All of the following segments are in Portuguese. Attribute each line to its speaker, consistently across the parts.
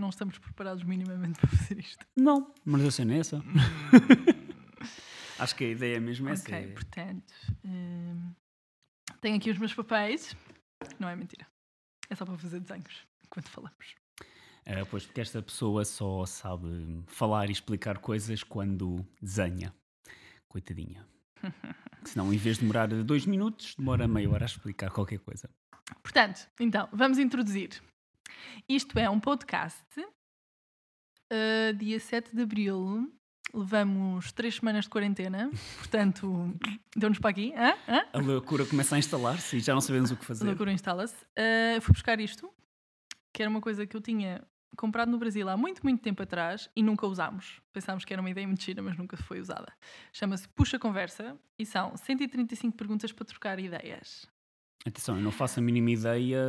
Speaker 1: não estamos preparados minimamente para fazer isto.
Speaker 2: Não, mas a cena é essa. Acho que a ideia é mesmo essa.
Speaker 1: ok,
Speaker 2: é-
Speaker 1: portanto, hum, tenho aqui os meus papéis. Não é mentira. É só para fazer desenhos enquanto falamos.
Speaker 2: É, pois porque esta pessoa só sabe falar e explicar coisas quando desenha. Coitadinha. Senão, em vez de demorar dois minutos, demora meia hora a explicar qualquer coisa.
Speaker 1: Portanto, então, vamos introduzir. Isto é um podcast. uh, dia 7 de abril. Levamos três semanas de quarentena. Portanto, deu-nos para aqui. Hã? Hã?
Speaker 2: A loucura começa a instalar-se e já não sabemos o que
Speaker 1: A
Speaker 2: fazer.
Speaker 1: loucura instala-se. Uh, fui buscar isto, que era uma coisa que eu tinha comprado no Brasil há muito, muito tempo atrás e nunca usámos. Pensámos que era uma ideia muito gira, mas nunca foi usada. Chama-se Puxa Conversa e são 135 perguntas para trocar ideias.
Speaker 2: Atenção, eu não faço a mínima ideia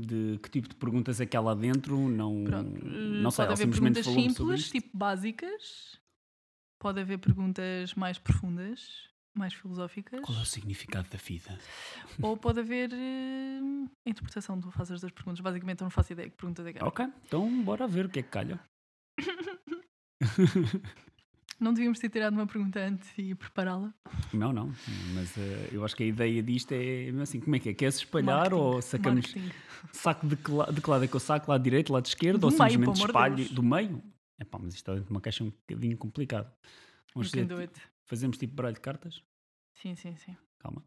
Speaker 2: de que tipo de perguntas é que há lá dentro. Não,
Speaker 1: Pronto,
Speaker 2: não sei,
Speaker 1: pode haver perguntas simples, tipo básicas. Pode haver perguntas mais profundas, mais filosóficas.
Speaker 2: Qual é o significado da vida?
Speaker 1: Ou pode haver eh, interpretação. Tu fazes as duas perguntas. Basicamente, eu não faço ideia que perguntas é que é.
Speaker 2: Ok, então bora ver o que é que calha.
Speaker 1: Não devíamos ter tirado uma pergunta antes e prepará-la.
Speaker 2: Não, não, mas eh, eu acho que a ideia disto é assim: como é que é? Quer-se espalhar
Speaker 1: Marketing,
Speaker 2: ou sacamos
Speaker 1: marketing.
Speaker 2: saco de que, la- de que lado é que eu saco? Lado direito, lado esquerdo?
Speaker 1: Do
Speaker 2: ou
Speaker 1: meio,
Speaker 2: simplesmente espalho
Speaker 1: Deus.
Speaker 2: do meio? É pá, mas isto está dentro de uma caixa um bocadinho complicado. Vamos fazer,
Speaker 1: it.
Speaker 2: fazemos tipo baralho de cartas?
Speaker 1: Sim, sim, sim.
Speaker 2: Calma.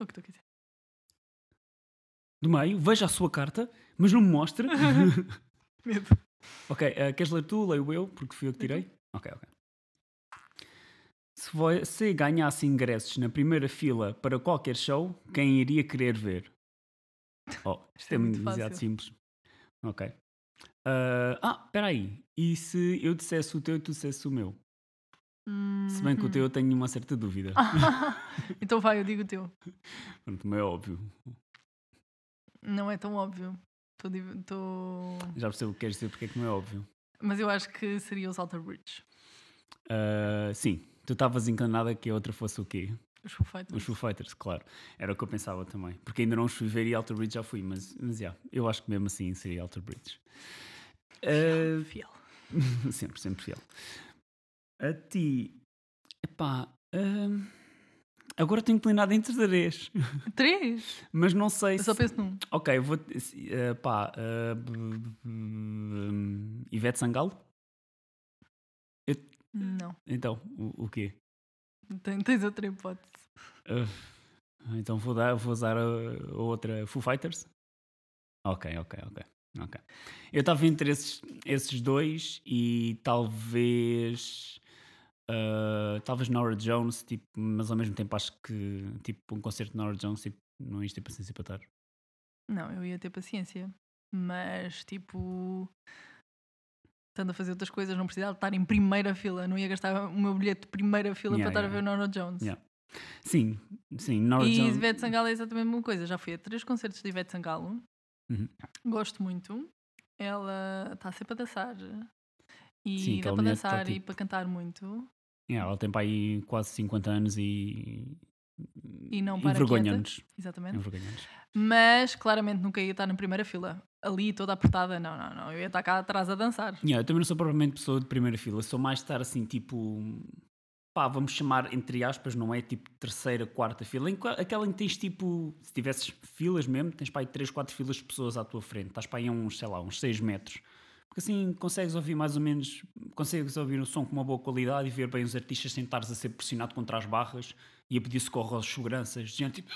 Speaker 1: O que tu quiser.
Speaker 2: Do meio, veja a sua carta, mas não me mostre.
Speaker 1: Medo.
Speaker 2: ok, eh, queres ler tu? Leio eu, porque fui eu que tirei? Ok, ok. Se você ganhasse ingressos na primeira fila para qualquer show, quem iria querer ver? Oh, isto
Speaker 1: é
Speaker 2: é
Speaker 1: muito
Speaker 2: demasiado
Speaker 1: fácil.
Speaker 2: simples. Ok. Ah, ah, espera aí. E se eu dissesse o teu e tu dissesse o meu? Se bem que o teu eu tenho uma certa dúvida.
Speaker 1: então vai, eu digo o teu.
Speaker 2: Pronto, mas é óbvio.
Speaker 1: Não é tão óbvio. Tô tô-
Speaker 2: Já percebo o que queres dizer porque é que não é óbvio.
Speaker 1: Mas eu acho que seria os Alter Bridge.
Speaker 2: Ah, sim, tu estavas encanada que a outra fosse o quê?
Speaker 1: Os Foo Fighters.
Speaker 2: Os Foo Fighters, claro. Era o que eu pensava também. Porque ainda não os fui ver e Alter Bridge já fui, mas, mas já, eu acho que mesmo assim seria Alter Bridge. Ah,
Speaker 1: Fiel.
Speaker 2: sempre, sempre fiel. A ti, epá, ah, agora tenho inclinado entre três,
Speaker 1: Três?
Speaker 2: mas não sei
Speaker 1: Eu
Speaker 2: se.
Speaker 1: só penso num.
Speaker 2: Ok, vou. Uh, pá. hum, Ivete Sangalo?
Speaker 1: Não.
Speaker 2: Então, o, o quê?
Speaker 1: Tem- Tens outra hipótese.
Speaker 2: Ah, então vou, dar, vou usar a, a outra Foo Fighters? Ok, ok, ok. ok. Eu estava entre esses, esses dois e talvez. ah, talvez Nora Jones, tipo, mas ao mesmo tempo acho que tipo, um concerto de Nora Jones tipo, não isto ter paciência para estar.
Speaker 1: Não, eu ia ter paciência. Mas, tipo. Estando a fazer outras coisas, não precisava estar em primeira fila. Não ia gastar o meu bilhete de primeira fila
Speaker 2: Yeah,
Speaker 1: para estar
Speaker 2: yeah.
Speaker 1: a ver Nora Jones.
Speaker 2: Yeah. Sim, sim, Nora
Speaker 1: E
Speaker 2: Jones.
Speaker 1: Ivete Sangalo é exatamente a mesma coisa. Já fui a três concertos de Ivete Sangalo.
Speaker 2: Uhum.
Speaker 1: Gosto muito. Ela está sempre a dançar. E
Speaker 2: Sim,
Speaker 1: dá para
Speaker 2: mulher tá,
Speaker 1: dançar e
Speaker 2: tipo-
Speaker 1: para cantar muito.
Speaker 2: Yeah, ela tem para aí quase 50 anos e.
Speaker 1: E não para
Speaker 2: Envergonha-nos.
Speaker 1: Exatamente.
Speaker 2: Envergonha-nos.
Speaker 1: Mas claramente nunca ia estar na primeira fila. Ali toda apertada. Não, não, não. Eu ia estar cá atrás a dançar.
Speaker 2: Yeah, eu também não sou propriamente pessoa de primeira fila, sou mais de estar assim, tipo. Pá, vamos chamar entre aspas, não é tipo terceira, quarta fila. Em aquela em que tens tipo. Se tivesses filas mesmo, tens para aí 3, 4 filas de pessoas à tua frente. Estás para aí uns, sei lá, uns 6 metros. Porque assim consegues ouvir mais ou menos. Consegues ouvir o som com uma boa qualidade e ver bem os artistas sem estares a ser pressionado contra as barras e a pedir socorro aos seguranças. Gente, tipo.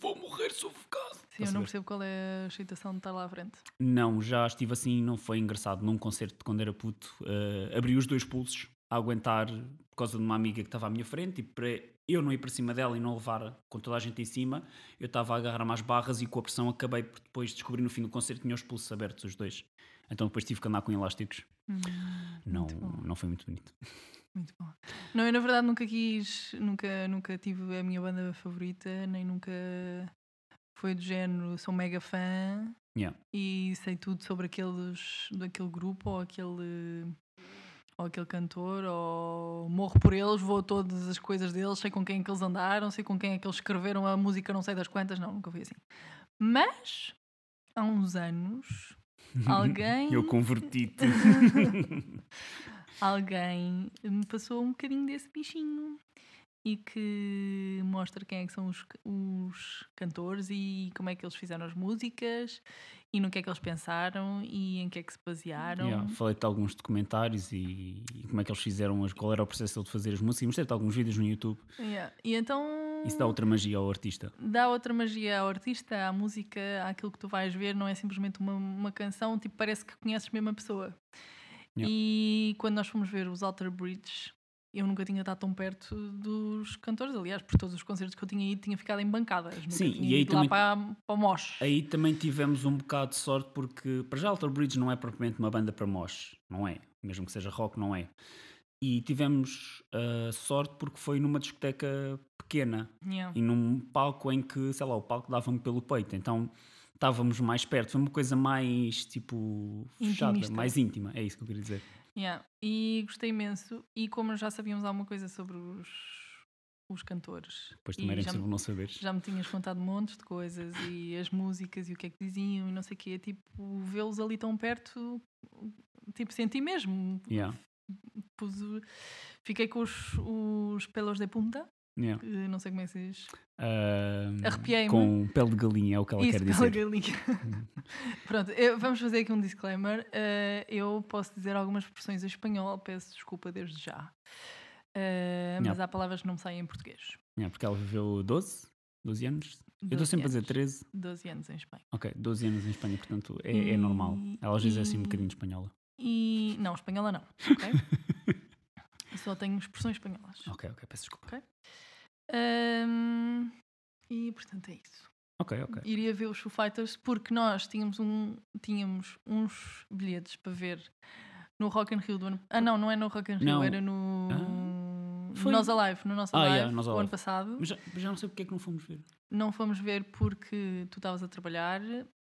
Speaker 2: Vou morrer sufocado.
Speaker 1: Sim, eu não percebo qual é a excitação de estar lá à frente.
Speaker 2: Não, já estive assim, não foi engraçado. Num concerto de quando era puto, eh, abri os dois pulsos a aguentar por causa de uma amiga que estava à minha frente e para eu não ir para cima dela e não levar com toda a gente em cima, eu estava a agarrar mais barras e com a pressão acabei por depois descobrir no fim do concerto que tinha os pulsos abertos, os dois. Então depois tive que andar com elásticos.
Speaker 1: Hum,
Speaker 2: Não, não foi muito bonito.
Speaker 1: Muito bom. Não, eu na verdade nunca quis, nunca, nunca tive a minha banda favorita, nem nunca foi do género, sou mega fã
Speaker 2: Yeah.
Speaker 1: e sei tudo sobre aqueles, daquele grupo ou aquele, ou aquele cantor, ou morro por eles, vou a todas as coisas deles, sei com quem é que eles andaram, sei com quem é que eles escreveram a música, não sei das quantas, não, nunca foi assim. Mas há uns anos alguém,
Speaker 2: Eu converti-te.
Speaker 1: alguém me passou um bocadinho desse bichinho e que mostra quem é que são os, os cantores e como é que eles fizeram as músicas e no que é que eles pensaram e em que é que se basearam.
Speaker 2: Yeah, Falei-te de alguns documentários e, e como é que eles fizeram, as, qual era o processo de fazer as músicas. Mostrei-te alguns vídeos no YouTube.
Speaker 1: Yeah. E então
Speaker 2: Isso dá outra magia ao artista.
Speaker 1: dá outra magia ao artista, à música, àquilo que tu vais ver, não é simplesmente uma, uma canção, tipo, parece que conheces mesmo a pessoa.
Speaker 2: Yeah.
Speaker 1: E quando nós fomos ver os Alter Bridge, eu nunca tinha estado tão perto dos cantores, aliás, por todos os concertos que eu tinha ido, tinha ficado em bancadas. Nunca
Speaker 2: Sim,
Speaker 1: tinha
Speaker 2: e aí
Speaker 1: ido lá
Speaker 2: também-
Speaker 1: para, para mosh.
Speaker 2: Aí também tivemos um bocado de sorte porque, para já, Alter Bridge não é propriamente uma banda para mosh, não é? Mesmo que seja rock, não é. E tivemos ah, sorte porque foi numa discoteca pequena
Speaker 1: Yeah.
Speaker 2: e num palco em que, sei lá, o palco dava-me pelo peito, então estávamos mais perto. Foi uma coisa mais, tipo, fechada,
Speaker 1: Intimista.
Speaker 2: mais íntima, é isso que eu queria dizer.
Speaker 1: Yeah. E gostei imenso. E como já sabíamos alguma coisa sobre os, os cantores,
Speaker 2: Depois
Speaker 1: e
Speaker 2: também era
Speaker 1: já,
Speaker 2: impossível
Speaker 1: me,
Speaker 2: não saberes.
Speaker 1: já me tinhas contado montes de coisas e as músicas e o que é que diziam e não sei o quê, tipo, vê-los ali tão perto, tipo, senti mesmo.
Speaker 2: Yeah,
Speaker 1: Pus fiquei com os, os pelos de punta,
Speaker 2: yeah.
Speaker 1: que não sei como é que se diz.
Speaker 2: Ah,
Speaker 1: Arrepiei-me.
Speaker 2: Com pele de galinha, é o que ela
Speaker 1: Isso,
Speaker 2: quer dizer.
Speaker 1: galinha. Pronto, eu- vamos fazer aqui um disclaimer. Eh, eu posso dizer algumas expressões em espanhol, peço desculpa desde já. Mas
Speaker 2: Yeah.
Speaker 1: há palavras que não me saem em português.
Speaker 2: Yeah, porque ela viveu 12, 12 anos. Eu estou
Speaker 1: 12
Speaker 2: sempre a dizer
Speaker 1: anos.
Speaker 2: 13.
Speaker 1: 12 anos em Espanha.
Speaker 2: Ok, 12 anos em Espanha, portanto é, é normal.
Speaker 1: E-
Speaker 2: Ela às vezes é assim um
Speaker 1: e-
Speaker 2: bocadinho espanhola.
Speaker 1: E. Não, espanhola não. Só tenho expressões espanholas.
Speaker 2: Ok, ok, peço desculpa.
Speaker 1: Ok. Ahm, e portanto é isso.
Speaker 2: Ok, ok.
Speaker 1: Iria ver os Foo Fighters porque nós tínhamos, um, tínhamos uns bilhetes para ver no Rock in Rio do ano. Ah, não, não é no Rock in Rio,
Speaker 2: Não.
Speaker 1: era no.
Speaker 2: Foi-
Speaker 1: Nós Alive, no nosso
Speaker 2: Ah,
Speaker 1: Alive,
Speaker 2: yeah, Nós
Speaker 1: o ano passado.
Speaker 2: Mas já, mas já não sei porque é que não fomos ver.
Speaker 1: Não fomos ver porque tu estavas a trabalhar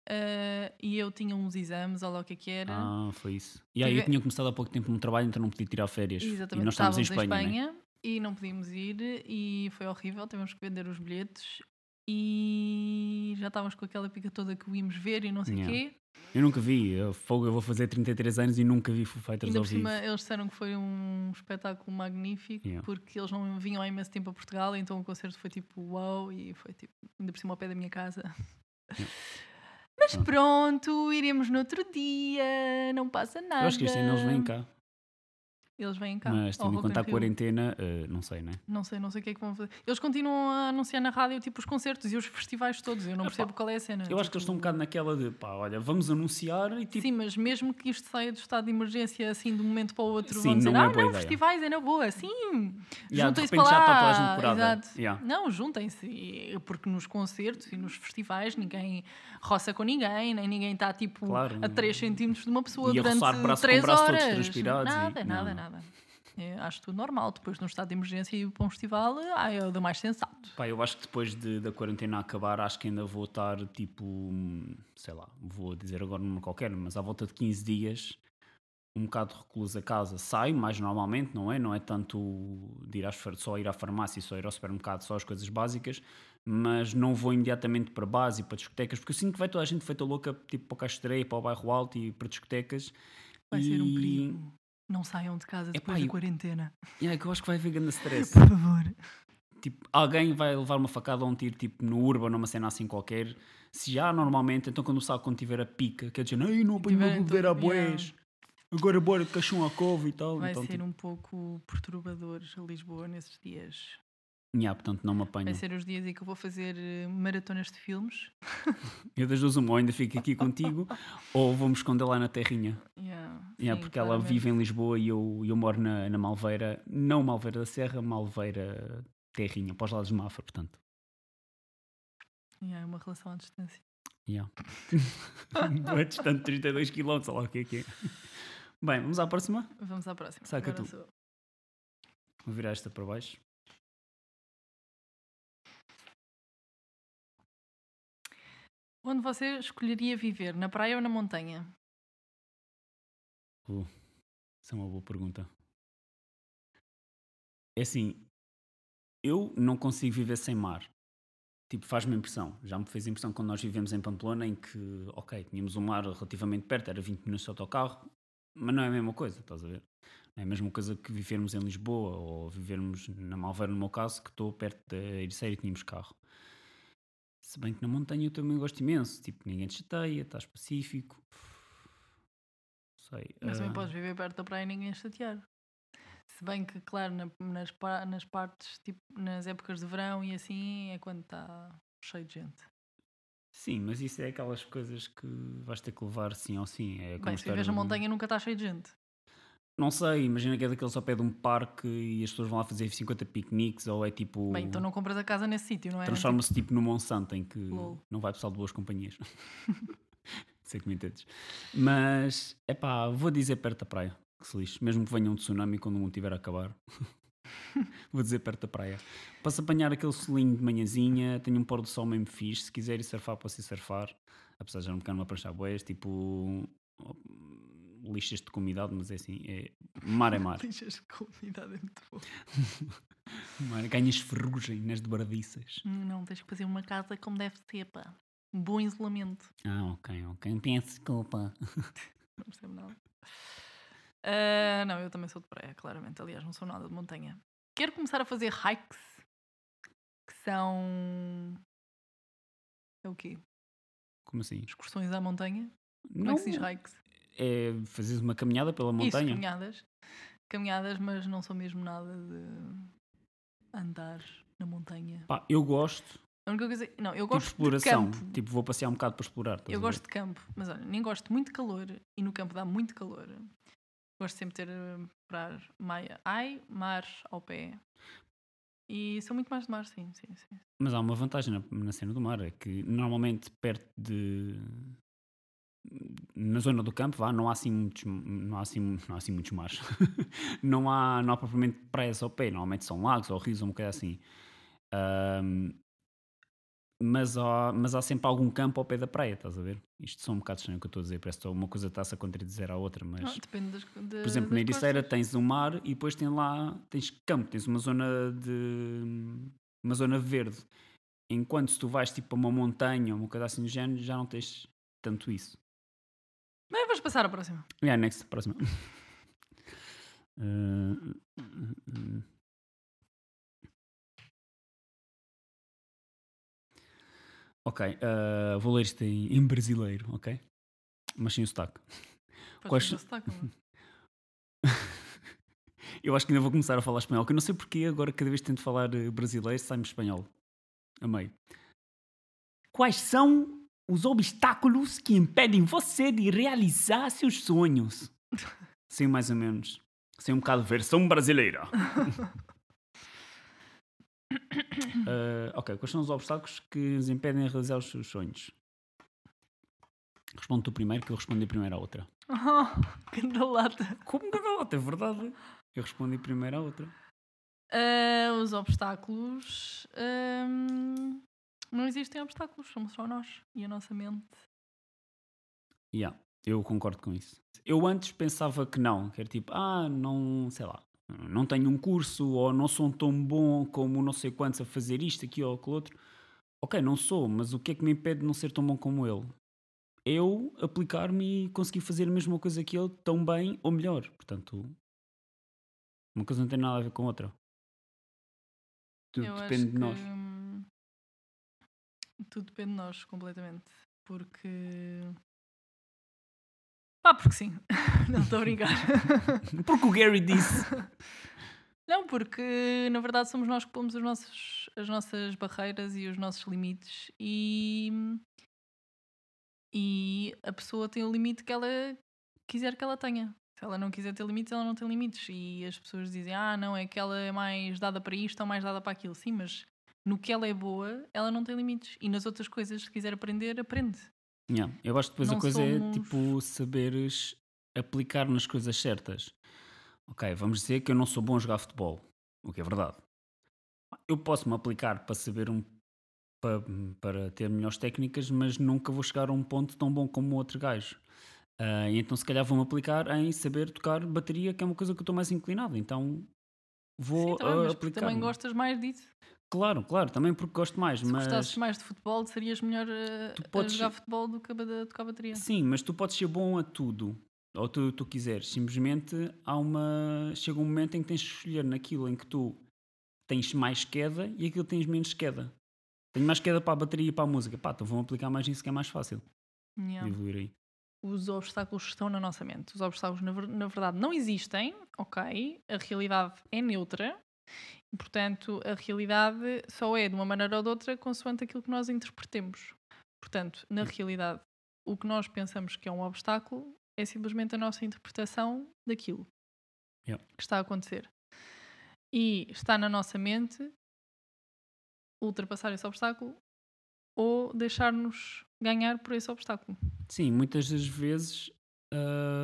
Speaker 1: ah, e eu tinha uns exames, ou lá o que é que era.
Speaker 2: Ah, foi isso. E aí eu tinha começado há pouco tempo no trabalho, então não podia tirar férias.
Speaker 1: Exatamente,
Speaker 2: E nós estávamos em
Speaker 1: estávamos
Speaker 2: Espanha, né?
Speaker 1: e não podíamos ir e foi horrível, tivemos que vender os bilhetes e já estávamos com aquela pica toda que o íamos ver e não sei o
Speaker 2: Yeah.
Speaker 1: quê.
Speaker 2: Eu nunca vi. Eu, fogo, eu vou fazer 33 anos e nunca vi Foo Fighters ao vivo.
Speaker 1: eles disseram que foi um espetáculo magnífico
Speaker 2: Yeah.
Speaker 1: porque eles não vinham há imenso tempo a Portugal, então o concerto foi tipo uau e foi tipo ainda por cima ao pé da minha casa. Mas
Speaker 2: Pronto.
Speaker 1: iremos no outro dia, não passa nada.
Speaker 2: Eu acho que este ano eles vêm cá.
Speaker 1: Eles vêm cá.
Speaker 2: Mas tendo em conta a quarentena, eh, não sei, né?
Speaker 1: Não sei, não sei o que é que vão fazer. Eles continuam a anunciar na rádio tipo os concertos e os festivais todos. Eu não
Speaker 2: Epá,
Speaker 1: percebo qual é a cena.
Speaker 2: Eu acho que eles estão um
Speaker 1: Tipo,
Speaker 2: bocado naquela de pá, olha, vamos anunciar e tipo.
Speaker 1: Sim, mas mesmo que isto saia do estado de emergência assim de um momento para o outro,
Speaker 2: Sim,
Speaker 1: vão dizer:
Speaker 2: não é
Speaker 1: Ah, não,
Speaker 2: ideia."
Speaker 1: festivais é na boa. Sim,
Speaker 2: Yeah,
Speaker 1: juntem-se para
Speaker 2: já
Speaker 1: lá. Exato.
Speaker 2: Yeah.
Speaker 1: Não, juntem-se. Porque nos concertos e nos festivais ninguém roça com ninguém, nem ninguém está tipo
Speaker 2: Claro.
Speaker 1: a 3 centímetros de uma pessoa
Speaker 2: E a
Speaker 1: durante
Speaker 2: roçar braço com
Speaker 1: 3
Speaker 2: braço todos
Speaker 1: horas.
Speaker 2: transpirados e-
Speaker 1: Nada,
Speaker 2: não,
Speaker 1: nada. Nada. É, acho tudo normal. Depois, num estado de emergência e para um festival, ah, é o do mais sensato.
Speaker 2: Pá, eu acho que depois de- da quarentena acabar, acho que ainda vou estar tipo, sei lá, vou dizer agora um número qualquer, mas à volta de 15 dias, um bocado recluso a casa. Saio mais normalmente, não é? Não é tanto de ir às, só ir à farmácia, só ir ao supermercado, só as coisas básicas, mas não vou imediatamente para base e para discotecas, porque eu sinto que vai toda a gente feita louca, tipo para o Castreia, para o bairro alto e para discotecas.
Speaker 1: Vai ser um
Speaker 2: E-
Speaker 1: perigo. Não saiam de casa depois da
Speaker 2: eu-
Speaker 1: quarentena.
Speaker 2: É que eu acho que vai haver grande stress.
Speaker 1: Por favor.
Speaker 2: tipo, alguém vai levar uma facada ou um tiro tipo no urban, numa cena assim qualquer. Se já normalmente, então quando sabe quando tiver a pica, quer dizer, não apanho uma beber a boés, agora bora de caixão à cova e tal.
Speaker 1: Vai
Speaker 2: então,
Speaker 1: ser
Speaker 2: tipo,
Speaker 1: um pouco perturbador a Lisboa nesses dias.
Speaker 2: Nhá, portanto não me apanho.
Speaker 1: Vai ser os dias em que eu vou fazer eh, maratonas de filmes.
Speaker 2: Eu das duas uma, ou ainda fico aqui contigo, ou vou-me esconder lá na terrinha.
Speaker 1: Yeah,
Speaker 2: Yeah,
Speaker 1: sim,
Speaker 2: porque ela
Speaker 1: claramente.
Speaker 2: vive em Lisboa e eu, eu moro na, na Malveira, não Malveira da Serra, Malveira Terrinha, para os lados de Mafra, portanto.
Speaker 1: Yeah, é uma relação à distância.
Speaker 2: Yeah. é distante 32 km, olha lá o que é que é. Bem, vamos à próxima.
Speaker 1: Vamos à próxima.
Speaker 2: Saca
Speaker 1: Agora
Speaker 2: tu. Vou virar esta para baixo.
Speaker 1: Onde você escolheria viver? Na praia ou na montanha?
Speaker 2: Uh, essa é uma boa pergunta. É assim, eu não consigo viver sem mar. tipo, faz-me impressão. Já me fez impressão quando nós vivemos em Pamplona, em que, ok, tínhamos um mar relativamente perto, era 20 minutos de autocarro, mas não é a mesma coisa, estás a ver? Não é a mesma coisa que vivermos em Lisboa ou vivermos na Malveira, no meu caso, que estou perto da Ericeira e tínhamos carro. Se bem que na montanha eu também gosto imenso, tipo, ninguém te chateia, estás pacífico. Sei.
Speaker 1: Mas também
Speaker 2: ah,
Speaker 1: podes viver perto da praia e ninguém chatear. Se bem que, claro, na- nas, nas partes, tipo, nas épocas de verão e assim, é quando está cheio de gente.
Speaker 2: Sim, mas isso é aquelas coisas que vais ter que levar sim ou sim. É como
Speaker 1: Bem, se vives na montanha nunca está cheio de gente.
Speaker 2: Não sei, imagina que é daqueles ao pé de um parque e as pessoas vão lá fazer 50 piqueniques ou é tipo.
Speaker 1: Bem, então não compras a casa nesse sítio, não é?
Speaker 2: Transforma-se tipo no Monsanto em que
Speaker 1: Lol.
Speaker 2: não vai pessoal de boas companhias. sei que me entendes. Mas, é pá, vou dizer perto da praia. Que se lixe. Mesmo que venha um tsunami quando o mundo estiver a acabar. vou dizer perto da praia. Se apanhar aquele solinho de manhãzinha, tenho um pôr do sol mesmo fixe. Se quiser ir surfar, posso ir surfar. Apesar de já não ficar numa prancha boias, tipo. Lixas de comunidade, mas é assim, é mar é mar.
Speaker 1: Lixas de comunidade é muito bom.
Speaker 2: mar ganhas ferrugem nas dobradiças.
Speaker 1: Não, tens que fazer uma casa como deve ser, pá. Um bom isolamento.
Speaker 2: Ah, ok, ok. Peço desculpa.
Speaker 1: Não percebo nada. Ah, não, eu também sou de praia, claramente. Aliás, não sou nada de montanha. Quero começar a fazer hikes. Que são. É o quê?
Speaker 2: Como assim?
Speaker 1: Excursões à montanha? Como
Speaker 2: Não,
Speaker 1: é que se diz hikes?
Speaker 2: É fazeres uma caminhada pela
Speaker 1: Isso,
Speaker 2: montanha.
Speaker 1: caminhadas. Caminhadas, mas não sou mesmo nada de andar na montanha.
Speaker 2: Pá, eu gosto
Speaker 1: A única coisa. Não, eu
Speaker 2: tipo
Speaker 1: gosto de
Speaker 2: exploração.
Speaker 1: campo.
Speaker 2: Tipo, vou passear um bocado para explorar.
Speaker 1: Eu gosto de campo, mas olha, nem gosto muito de calor e no campo dá muito calor. Gosto sempre de ter eh, para maia, ai, mar ao pé. E sou muito mais de mar, sim, sim, sim.
Speaker 2: Mas há uma vantagem na, na cena do mar, é que normalmente perto de. Na zona do campo, vá, não há assim muitos, não há assim, não há assim muitos mares. não, há, não há propriamente praias ao pé, normalmente são lagos ou rios ou uma coisa assim. Ahm, mas, há, mas há sempre algum campo ao pé da praia, estás a ver? Isto são um bocado estranho o que eu estou a dizer, parece que uma coisa está-se a contradizer à outra, mas.
Speaker 1: Ah, depende das de,
Speaker 2: Por exemplo, na Ericeira tens um mar e depois tem lá, tens campo, tens uma zona de uma zona verde. Enquanto se tu vais tipo para uma montanha ou uma coisa assim do género, já não tens tanto isso.
Speaker 1: Bem, vamos passar à próxima.
Speaker 2: Yeah, next, próxima. Uh, uh, uh. Ok, uh, vou ler isto em, em brasileiro, ok? Mas sem o sotaque. Quais-
Speaker 1: o sotaque, é?
Speaker 2: Eu acho que ainda vou começar a falar espanhol, que eu não sei porque agora cada vez que tento falar eh, brasileiro sai-me espanhol. Amei. Quais são os obstáculos que impedem você de realizar seus sonhos? Sei mais ou menos. Sei um bocado versão brasileira. Eh, ok, quais são os obstáculos que nos impedem de realizar os seus sonhos? Responde tu primeiro, que eu respondi primeiro à outra.
Speaker 1: Oh, que da lata.
Speaker 2: Como não? É verdade. Eu respondi primeiro à outra.
Speaker 1: Ah, os obstáculos. ahm, não existem obstáculos, somos só nós e a nossa mente.
Speaker 2: Yeah, eu concordo com isso. Eu antes pensava que não, que era tipo, ah, não, sei lá, não tenho um curso ou não sou tão bom como não sei quantos a fazer isto, aqui ou aquilo outro. Ok, não sou, mas o que é que me impede de não ser tão bom como ele? Eu aplicar-me e conseguir fazer a mesma coisa que ele tão bem ou melhor. Portanto, uma coisa não tem nada a ver com a outra. Tudo
Speaker 1: Eu
Speaker 2: depende de nós.
Speaker 1: que, Tudo depende de nós, completamente. Porque. Pá, porque sim. Não estou a brincar.
Speaker 2: Porque o Gary disse.
Speaker 1: Não, porque na verdade somos nós que pomos os nossos, as nossas barreiras e os nossos limites e, e a pessoa tem o limite que ela quiser que ela tenha. Se ela não quiser ter limites, ela não tem limites. E as pessoas dizem, ah, não, é que ela é mais dada para isto ou mais dada para aquilo. Sim, mas no que ela é boa, ela não tem limites. E nas outras coisas, se quiser aprender, aprende.
Speaker 2: Yeah, Eu acho que depois a
Speaker 1: Não
Speaker 2: coisa
Speaker 1: somos-
Speaker 2: é tipo saberes aplicar nas coisas certas. Ok, vamos dizer que eu não sou bom a jogar futebol, o que é verdade. Eu posso me aplicar para saber um para, para ter melhores técnicas, mas nunca vou chegar a um ponto tão bom como o outro gajo. E então se calhar vou-me aplicar em saber tocar bateria, que é uma coisa que eu estou mais inclinado. Então vou
Speaker 1: Sim, tá porque
Speaker 2: aplicar.
Speaker 1: também gostas mais disso.
Speaker 2: Claro, claro, também porque gosto mais,
Speaker 1: Se
Speaker 2: mas...
Speaker 1: gostasses mais de futebol, serias melhor a,
Speaker 2: Tu
Speaker 1: a
Speaker 2: podes-
Speaker 1: jogar futebol do que a tocar bateria.
Speaker 2: Sim, mas tu podes ser bom a tudo, ou tu, tu quiseres. Simplesmente há uma. Chega um momento em que tens de escolher naquilo em que tu tens mais queda e aquilo tens menos queda. Tenho mais queda para a bateria e para a música. Pá, então vão aplicar mais nisso que é mais fácil
Speaker 1: Yeah.
Speaker 2: evoluir aí.
Speaker 1: Os obstáculos estão na nossa mente. Os obstáculos, na, na verdade, não existem, ok? A realidade é neutra. E, portanto, a realidade só é de uma maneira ou de outra consoante aquilo que nós interpretemos. Portanto, na realidade, o que nós pensamos que é um obstáculo é simplesmente a nossa interpretação daquilo
Speaker 2: Yeah.
Speaker 1: que está a acontecer. E está na nossa mente ultrapassar esse obstáculo ou deixar-nos ganhar por esse obstáculo.
Speaker 2: Sim, muitas das vezes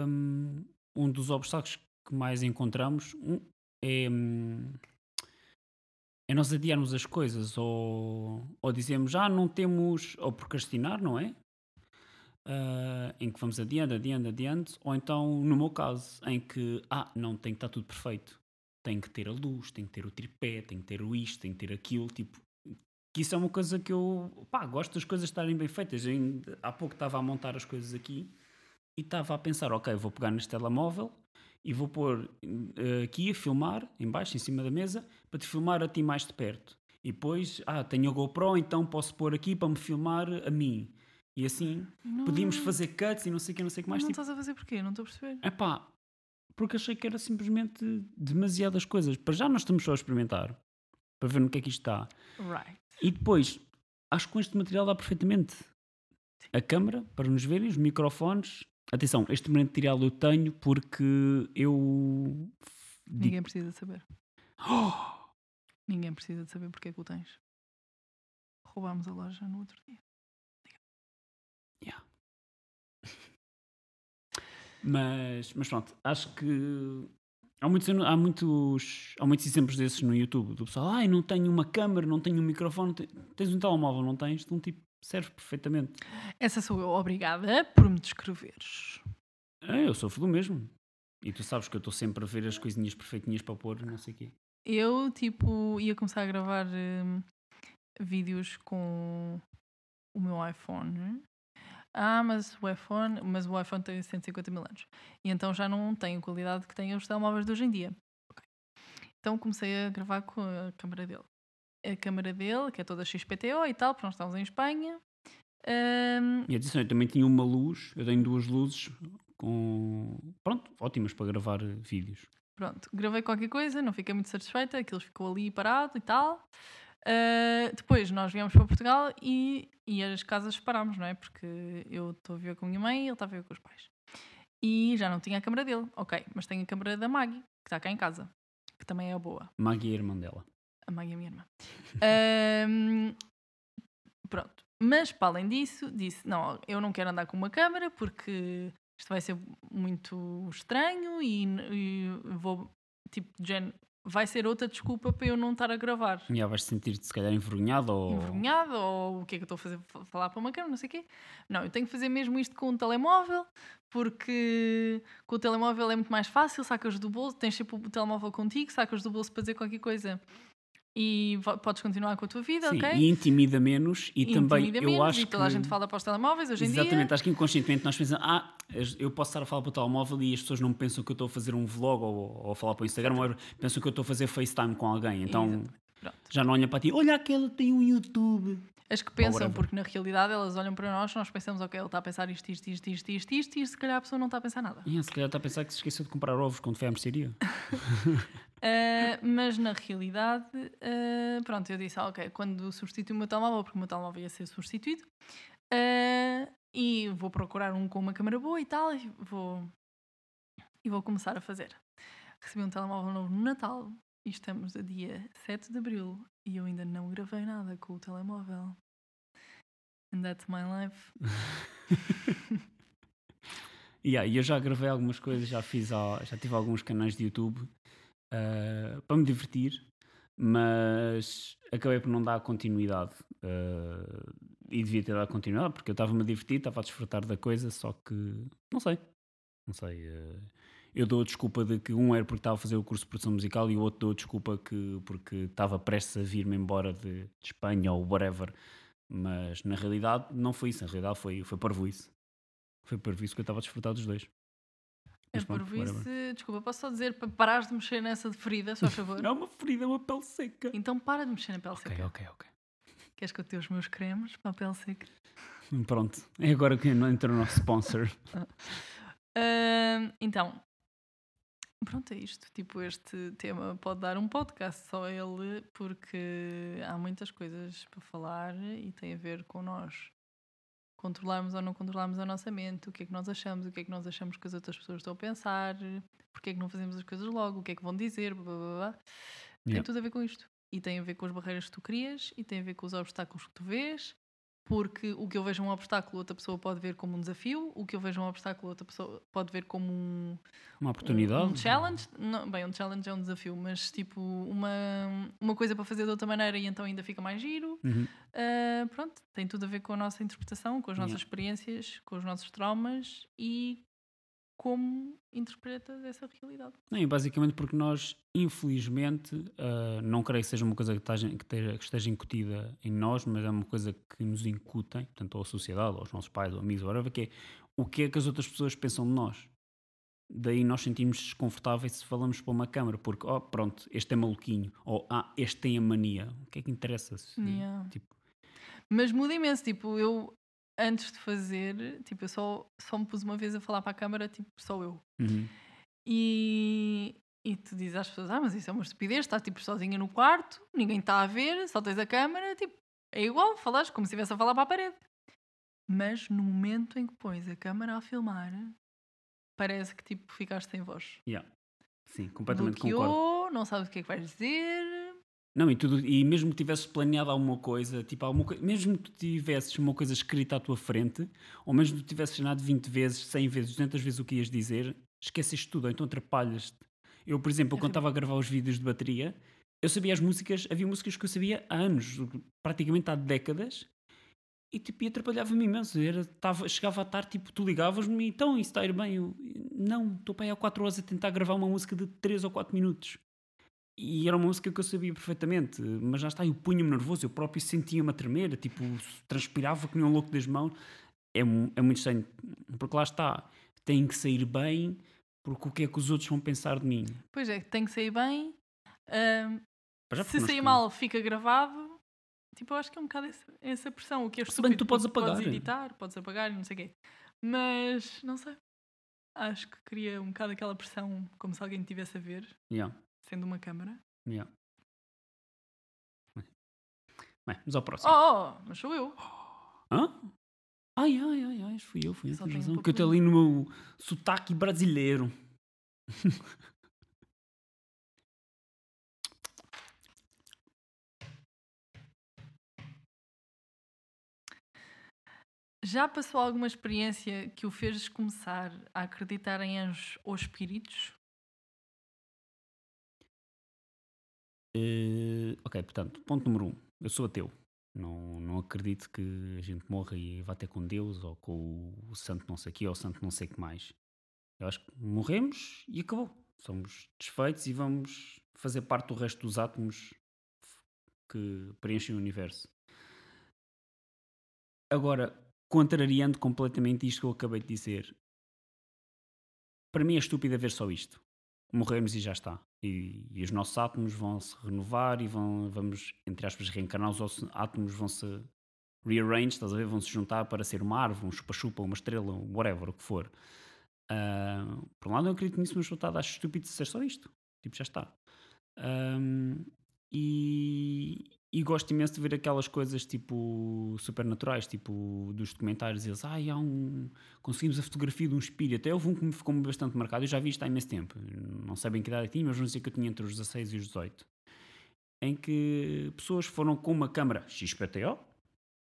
Speaker 2: hum, um dos obstáculos que mais encontramos um, é, é nós adiarmos as coisas ou, ou dizemos ah, não temos, ou procrastinar, não é? Ah, em que vamos adiando, adiando, adiando, ou então, no meu caso, em que ah, não tem que estar tudo perfeito, tem que ter a luz, tem que ter o tripé, tem que ter o isto, tem que ter aquilo, tipo, que isso é uma coisa que eu pá, gosto das coisas estarem bem feitas. Eu há pouco estava a montar as coisas aqui e estava a pensar, ok, vou pegar neste telemóvel e vou pôr eh, aqui a filmar, em baixo, em cima da mesa, para te filmar a ti mais de perto. E depois, ah, tenho a GoPro, então posso pôr aqui para me filmar a mim. E assim, podíamos fazer cuts e não sei o que, não sei o que mais.
Speaker 1: não
Speaker 2: tipo,
Speaker 1: estás a fazer porquê? Não estou a perceber.
Speaker 2: é pá, porque achei que era simplesmente demasiadas coisas. Para já nós estamos só a experimentar, para ver no que é que isto está.
Speaker 1: Right.
Speaker 2: E depois, acho que com este material dá perfeitamente. A câmara, para nos verem, os microfones. Atenção, este material eu tenho porque eu.
Speaker 1: Ninguém precisa de saber. Ninguém precisa de saber porque é que o tens. Roubámos a loja no outro dia.
Speaker 2: Mas, mas pronto, acho que há muitos, há, muitos, há muitos exemplos desses no YouTube. Do pessoal, ai, não tenho uma câmara, não tenho um microfone, te- tens um telemóvel, não tens? Então, tipo, serve perfeitamente.
Speaker 1: Essa sou eu, obrigada por me descreveres.
Speaker 2: É, eu sofro do mesmo. E tu sabes que eu estou sempre a ver as coisinhas perfeitinhas para pôr, não sei o quê.
Speaker 1: Eu, tipo, ia começar a gravar hum, vídeos com o meu iPhone. Ah, mas o iPhone, mas o iPhone tem 150 mil anos. E então já não tem a qualidade que têm os telemóveis de hoje em dia. Ok. Então comecei a gravar com a câmera dele. A câmera dele, que é toda XPTO e tal, porque nós estamos em Espanha. hum,
Speaker 2: E atenção, eu também tinha uma luz, eu tenho duas luzes com. Pronto, ótimas para gravar eh, vídeos.
Speaker 1: Pronto, gravei qualquer coisa, não fiquei muito satisfeita, aquilo ficou ali parado e tal. Uh, depois nós viemos para Portugal e, e as casas parámos, não é? Porque eu estou a viver com a minha mãe e ele está a viver com os pais. E já não tinha a câmera dele, ok, mas tenho a câmera da Maggie, que está cá em casa, que também é boa.
Speaker 2: Maggie é a irmã dela.
Speaker 1: A Maggie é a minha irmã. Ahm, pronto. Mas, para além disso, disse: Não, eu não quero andar com uma câmera porque isto vai ser muito estranho e, e vou, tipo, de género, vai ser outra desculpa para eu não estar a gravar.
Speaker 2: E já vais sentir-te se calhar envergonhado ou.
Speaker 1: Envergonhada ou o que é que eu estou a fazer? Falar para uma câmera, não sei o quê. Não, eu tenho que fazer mesmo isto com um telemóvel porque com o telemóvel é muito mais fácil. Sacas do bolso, tens sempre o telemóvel contigo, sacas do bolso para dizer qualquer coisa e podes continuar com a tua vida,
Speaker 2: Sim,
Speaker 1: ok?
Speaker 2: e intimida menos e, também
Speaker 1: Intimida
Speaker 2: eu
Speaker 1: menos,
Speaker 2: acho
Speaker 1: e toda
Speaker 2: que...
Speaker 1: a gente fala para os telemóveis hoje em
Speaker 2: Exatamente,
Speaker 1: dia.
Speaker 2: acho que inconscientemente nós pensamos, ah, eu posso estar a falar para o telemóvel e as pessoas não pensam que eu estou a fazer um vlog ou, ou a falar para o Instagram, ou pensam que eu estou a fazer FaceTime com alguém. Então
Speaker 1: Exatamente.
Speaker 2: Já não olham para ti, olha aquela tem um YouTube.
Speaker 1: As que pensam, porque na realidade elas olham para nós, nós pensamos, ok, ele está a pensar isto, isto, isto, isto, isto, isto, e se calhar a pessoa não está a pensar nada.
Speaker 2: E, se calhar está a pensar que se esqueceu de comprar ovos quando foi à mercearia.
Speaker 1: Uh, mas na realidade, uh, pronto, eu disse, ah, ok, quando substituo o meu telemóvel, porque o meu telemóvel ia ser substituído, uh, e vou procurar um com uma câmera boa e tal, e vou, e vou começar a fazer. Recebi um telemóvel novo no Natal, e estamos a dia 7 de Abril, e eu ainda não gravei nada com o telemóvel. And that's my life.
Speaker 2: E yeah, eu já gravei algumas coisas, já fiz, já tive alguns canais de YouTube ah, para me divertir, mas acabei por não dar continuidade. ah, e devia ter dado continuidade porque eu estava-me a divertir, estava a desfrutar da coisa, só que não sei, não sei. ah, eu dou a desculpa de que um era porque estava a fazer o curso de produção musical e o outro dou a desculpa que, porque estava prestes a vir-me embora de, de Espanha ou whatever. Mas na realidade não foi isso, na realidade foi, foi parvoíce. Foi parvoíce que eu estava a desfrutar dos dois.
Speaker 1: É
Speaker 2: Mas
Speaker 1: isso,
Speaker 2: whatever.
Speaker 1: desculpa, posso só dizer para parares de mexer nessa de ferida, só a favor?
Speaker 2: Não é uma ferida, é uma pele seca.
Speaker 1: Então para de mexer na pele
Speaker 2: Ok,
Speaker 1: seca.
Speaker 2: ok, ok.
Speaker 1: Queres que eu te dê os meus cremes para a pele seca?
Speaker 2: Pronto, é agora que entra o nosso sponsor.
Speaker 1: Ahm, então, pronto, é isto. Tipo, este tema pode dar um podcast só ele, porque há muitas coisas para falar e tem a ver com nós controlarmos ou não controlarmos a nossa mente, o que é que nós achamos, o que é que nós achamos que as outras pessoas estão a pensar, porque é que não fazemos as coisas logo, o que é que vão dizer, blá blá blá. blá. Tem
Speaker 2: Yeah.
Speaker 1: tudo a ver com isto. E tem a ver com as barreiras que tu crias e tem a ver com os obstáculos que tu vês. Porque o que eu vejo um obstáculo, outra pessoa pode ver como um desafio. O que eu vejo um obstáculo, outra pessoa pode ver como um,
Speaker 2: Uma oportunidade.
Speaker 1: um challenge. Não, bem, um challenge é um desafio, mas tipo uma, uma coisa para fazer de outra maneira e então ainda fica mais giro.
Speaker 2: Uhum.
Speaker 1: Ah, pronto, tem tudo a ver com a nossa interpretação, com as nossas
Speaker 2: Yeah.
Speaker 1: experiências, com os nossos traumas e como interpretas essa realidade.
Speaker 2: Não, basicamente porque nós, infelizmente, ah, não creio que seja uma coisa que esteja, que, esteja, que esteja incutida em nós, mas é uma coisa que nos incutem, portanto, ou a sociedade, ou aos nossos pais, ou amigos, ou whatever, que é o que é que as outras pessoas pensam de nós. Daí nós sentimos desconfortáveis se falamos para uma câmara, porque, oh, pronto, este é maluquinho, ou ah, este tem a mania. O que é que interessa? Se,
Speaker 1: Yeah.
Speaker 2: tipo,
Speaker 1: Mas muda imenso, tipo, eu antes de fazer, tipo, eu só, só me pus uma vez a falar para a câmara, tipo, só eu.
Speaker 2: uhum.
Speaker 1: E, e tu dizes às pessoas, ah, mas isso é uma estupidez, estás tipo sozinha no quarto, ninguém está a ver, só tens a câmara, tipo, é igual, falas como se estivesse a falar para a parede. Mas no momento em que pões a câmara a filmar, parece que tipo ficaste sem voz.
Speaker 2: yeah. Sim, completamente concordo.
Speaker 1: Bloqueou, não sabes o que é que vais dizer.
Speaker 2: Não, e, tudo, e mesmo que tivesses planeado alguma coisa, tipo, alguma coi- mesmo que tivesses uma coisa escrita à tua frente, ou mesmo que tivesses treinado 20 vezes, 100 vezes, 200 vezes o que ias dizer, esqueces tudo, ou então atrapalhas-te. Eu, por exemplo, quando estava a gravar os vídeos de bateria, eu sabia as músicas, havia músicas que eu sabia há anos, praticamente há décadas, e tipo, atrapalhava-me imenso. Era, tava, chegava à tarde, tipo, tu ligavas-me, então isso está a ir bem. Eu, não, estou para aí há 4 horas a tentar gravar uma música de 3 ou 4 minutos. E era uma música que eu sabia perfeitamente, mas já está, eu punha-me nervoso, eu próprio sentia-me a tremer, tipo, transpirava que nem um louco das mãos. É, é muito estranho, porque lá está, tem que sair bem, porque o que é que os outros vão pensar de mim?
Speaker 1: Pois é, tem que sair bem. se sair mal, fica gravado. Tipo, eu acho que é um bocado essa, essa pressão. O que é
Speaker 2: Se bem que
Speaker 1: estúpido,
Speaker 2: tu podes apagar.
Speaker 1: Podes editar, podes apagar não sei o quê. Mas, não sei. Acho que cria um bocado aquela pressão, como se alguém estivesse a ver,
Speaker 2: Yeah,
Speaker 1: sendo uma câmara.
Speaker 2: yeah. Bem, vamos ao próximo.
Speaker 1: Oh, oh, mas sou eu.
Speaker 2: Hã? Ai, ai, ai, ai, fui eu, fui eu, tens
Speaker 1: um
Speaker 2: razão.
Speaker 1: pouco
Speaker 2: que eu estou ali no meu sotaque brasileiro.
Speaker 1: Já passou alguma experiência que o fez começar a acreditar em anjos ou espíritos?
Speaker 2: Eh, ok, portanto, ponto número um. Eu sou ateu. Não, não acredito que a gente morra e vá ter com Deus ou com o santo não sei o quê ou o santo não sei o que mais. Eu acho que morremos e acabou. Somos desfeitos e vamos fazer parte do resto dos átomos que preenchem o universo. Agora, contrariando completamente isto que eu acabei de dizer, para mim é estúpido haver só isto. Morremos e já está. E, e os nossos átomos vão se renovar e vão, vamos, entre aspas, reencarnar. Os átomos vão se rearrange, estás a ver? Vão se juntar para ser uma árvore, um chupa-chupa, uma estrela, um whatever, o que for. Ah, por um lado, eu acredito nisso, mas por outro acho estúpido ser só isto. Tipo, já está. Ahm, e, e gosto imenso de ver aquelas coisas tipo supernaturais, tipo dos documentários. Eles, ai, há um. Conseguimos a fotografia de um espírito. Até houve um que me ficou bastante marcado. Eu já vi isto há imenso tempo. Não sei bem que idade eu tinha, mas vamos dizer que eu tinha entre os 16 e os 18. Em que pessoas foram com uma câmara XPTO,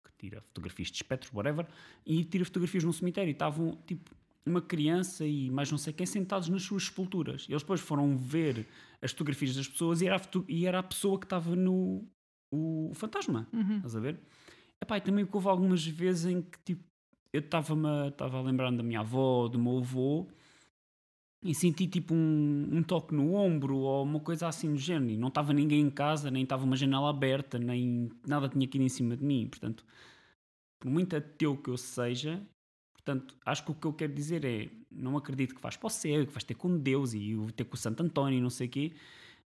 Speaker 2: que tira fotografias de espectros, whatever, e tira fotografias num cemitério. E estavam tipo uma criança e mais não sei quem sentados nas suas sepulturas. Eles depois foram ver as fotografias das pessoas e era a, e era a pessoa que estava no o fantasma.
Speaker 1: Uhum.
Speaker 2: Estás a ver? Epá, e também houve algumas vezes em que tipo, eu estava-me estava a lembrar da minha avó, do meu avô, e senti tipo um, um toque no ombro ou uma coisa assim do género. E não estava ninguém em casa, nem estava uma janela aberta, nem nada tinha aqui em cima de mim. Portanto, por muito ateu que eu seja, portanto, acho que o que eu quero dizer é: não acredito que vais para o céu, que vais ter com Deus e ter com o Santo António e não sei o quê,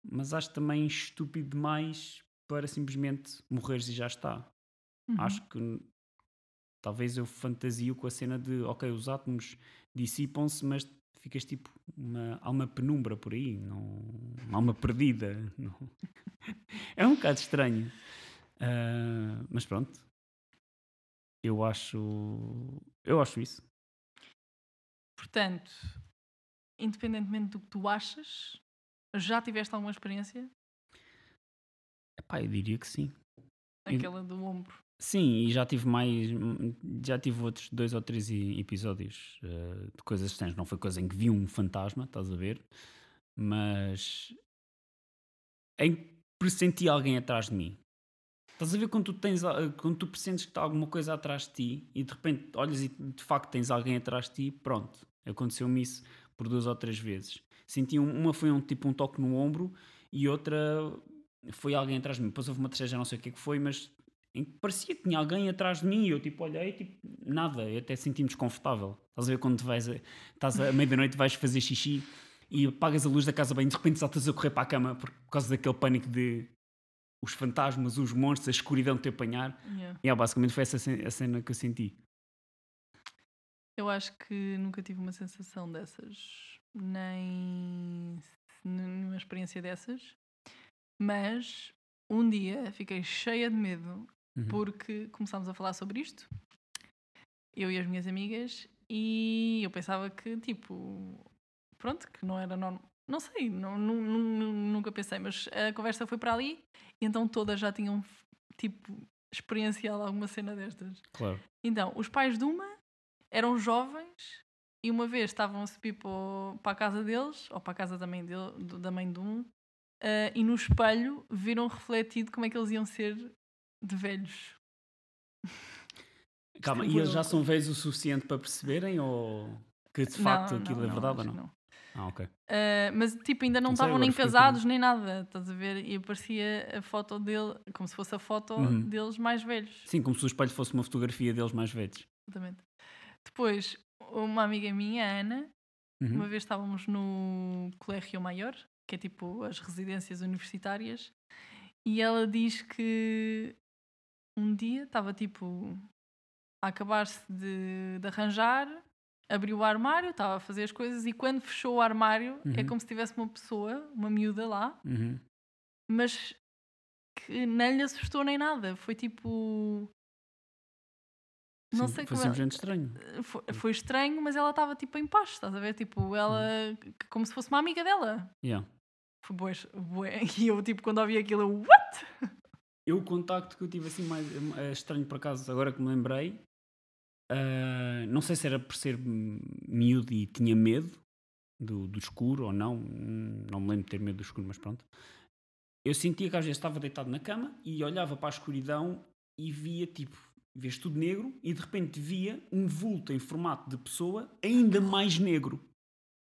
Speaker 2: mas acho também estúpido demais para simplesmente morreres e já está.
Speaker 1: Uhum.
Speaker 2: Acho que talvez eu fantasio com a cena de, ok, os átomos dissipam-se, mas ficas tipo uma alma penumbra por aí, não, uma alma perdida. Não. É um bocado estranho. Uh, mas pronto. Eu acho. Eu acho isso.
Speaker 1: Portanto, independentemente do que tu achas, já tiveste alguma experiência?
Speaker 2: Epá, eu diria que sim.
Speaker 1: Aquela do ombro.
Speaker 2: Sim, e já tive mais. Já tive outros dois ou três episódios uh, de coisas estranhas. Não foi coisa em que vi um fantasma, estás a ver? Mas. em que pressenti alguém atrás de mim. Estás a ver quando tu, tens, quando tu pressentes que está alguma coisa atrás de ti e de repente olhas e de facto tens alguém atrás de ti? Pronto, aconteceu-me isso por duas ou três vezes. Senti um, uma foi um tipo um toque no ombro e outra foi alguém atrás de mim. Depois houve uma terceira, já não sei o que, é que foi, mas parecia que tinha alguém atrás de mim e eu tipo olhei tipo nada, eu até senti-me desconfortável. Estás a ver quando vais a, estás à meia da noite vais fazer xixi e apagas a luz da casa bem e de repente saltas a correr para a cama por causa daquele pânico de os fantasmas, os monstros, a escuridão te apanhar.
Speaker 1: Yeah.
Speaker 2: E yeah, basicamente foi essa a cena que eu senti.
Speaker 1: Eu acho que nunca tive uma sensação dessas, nem nenhuma experiência dessas, mas um dia fiquei cheia de medo
Speaker 2: Uhum.
Speaker 1: porque começámos a falar sobre isto, eu e as minhas amigas, e eu pensava que, tipo, pronto, que não era normal. Não sei, não, nu- nu- nunca pensei, mas a conversa foi para ali, e então todas já tinham, tipo, experienciado alguma cena destas.
Speaker 2: Claro.
Speaker 1: Então, os pais de uma eram jovens e uma vez estavam a subir para, a casa deles, ou para a casa da mãe, dele, da mãe de um, eh, e no espelho viram refletido como é que eles iam ser de velhos.
Speaker 2: Calma,
Speaker 1: é
Speaker 2: e eles já são velhos o suficiente para perceberem ou que de facto
Speaker 1: Não,
Speaker 2: aquilo
Speaker 1: não,
Speaker 2: é
Speaker 1: não,
Speaker 2: verdade ou não? Ah, ok.
Speaker 1: Eh, mas tipo, ainda não estavam nem casados nem nada, estás a ver? E aparecia a foto dele, como se fosse a foto
Speaker 2: Uhum.
Speaker 1: deles mais velhos.
Speaker 2: Sim, como se o espelho fosse uma fotografia deles mais velhos.
Speaker 1: Exatamente. Depois, uma amiga minha, a Ana,
Speaker 2: Uhum.
Speaker 1: Uma vez estávamos no Colégio Maior, que é tipo as residências universitárias, e ela diz que um dia estava tipo a acabar-se de, de arranjar, abriu o armário, estava a fazer as coisas, e quando fechou o armário é
Speaker 2: Uhum.
Speaker 1: como se tivesse uma pessoa, uma miúda lá,
Speaker 2: Uhum.
Speaker 1: mas que nem lhe assustou nem nada. Foi tipo. Não
Speaker 2: Sim,
Speaker 1: sei
Speaker 2: foi
Speaker 1: como ela-
Speaker 2: simplesmente estranho.
Speaker 1: foi, foi estranho, mas ela estava tipo em paz, estás a ver? Tipo, ela c- como se fosse uma amiga dela.
Speaker 2: Yeah.
Speaker 1: Foi bué, bué. E eu, tipo, quando ouvi aquilo, eu, what?
Speaker 2: Eu, o contacto que eu tive assim mais eh, estranho por acaso, agora que me lembrei, ah, não sei se era por ser miúdo e tinha medo do, do escuro ou não, não me lembro de ter medo do escuro, mas pronto. Eu sentia que às vezes estava deitado na cama e olhava para a escuridão e via tipo, vês tudo negro e de repente via um vulto em formato de pessoa ainda mais negro.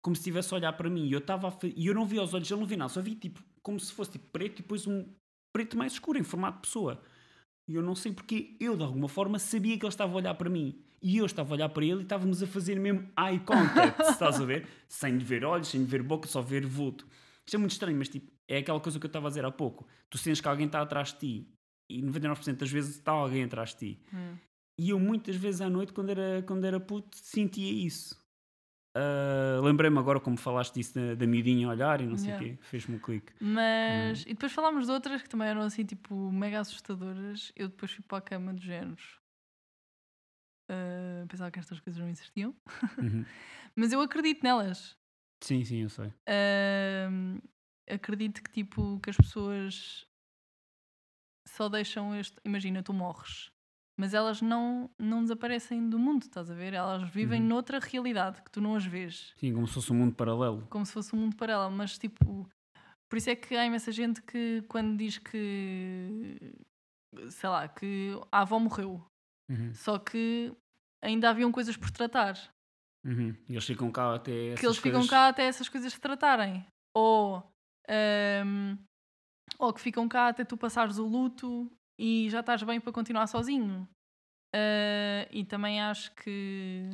Speaker 2: Como se estivesse a olhar para mim e eu estava e eu não via os olhos, eu não vi nada, só vi tipo, como se fosse tipo preto e depois um preto mais escuro em formato de pessoa. E eu não sei porque eu, de alguma forma, sabia que ele estava a olhar para mim. E eu estava a olhar para ele e estávamos a fazer mesmo eye contact, estás a ver? Sem ver olhos, sem ver boca, só ver vulto. Isto é muito estranho, mas tipo, é aquela coisa que eu estava a dizer há pouco. Tu sentes que alguém está atrás de ti e 99% das vezes está alguém atrás de ti.
Speaker 1: Hum.
Speaker 2: E eu muitas vezes à noite, quando era, quando era puto, sentia isso. Ah, Lembrei-me agora como falaste disso da, da miudinha a olhar e não sei o
Speaker 1: Yeah.
Speaker 2: quê. Fez-me um clique.
Speaker 1: Mas. E depois falámos de outras que também eram assim, tipo, mega assustadoras. Eu depois fui para a cama de géneros. Ah, pensava que estas coisas não existiam.
Speaker 2: Uhum.
Speaker 1: Mas eu acredito nelas.
Speaker 2: Sim, sim, eu sei.
Speaker 1: Ahm, acredito que tipo que as pessoas só deixam este. Imagina, tu morres, mas elas não, não desaparecem do mundo, estás a ver? Elas vivem
Speaker 2: Uhum.
Speaker 1: noutra realidade que tu não as vês,
Speaker 2: Sim, como se fosse um mundo paralelo.
Speaker 1: como se fosse um mundo paralelo, mas tipo. Por isso é que há imensa gente que quando diz que sei lá, que a avó morreu,
Speaker 2: Uhum.
Speaker 1: só que ainda haviam coisas por tratar.
Speaker 2: Uhum. E eles ficam cá até essas
Speaker 1: que eles ficam
Speaker 2: coisas-
Speaker 1: cá até essas coisas se tratarem. Ou, ahm, ou que ficam cá até tu passares o luto e já estás bem para continuar sozinho. Ah, e também acho que,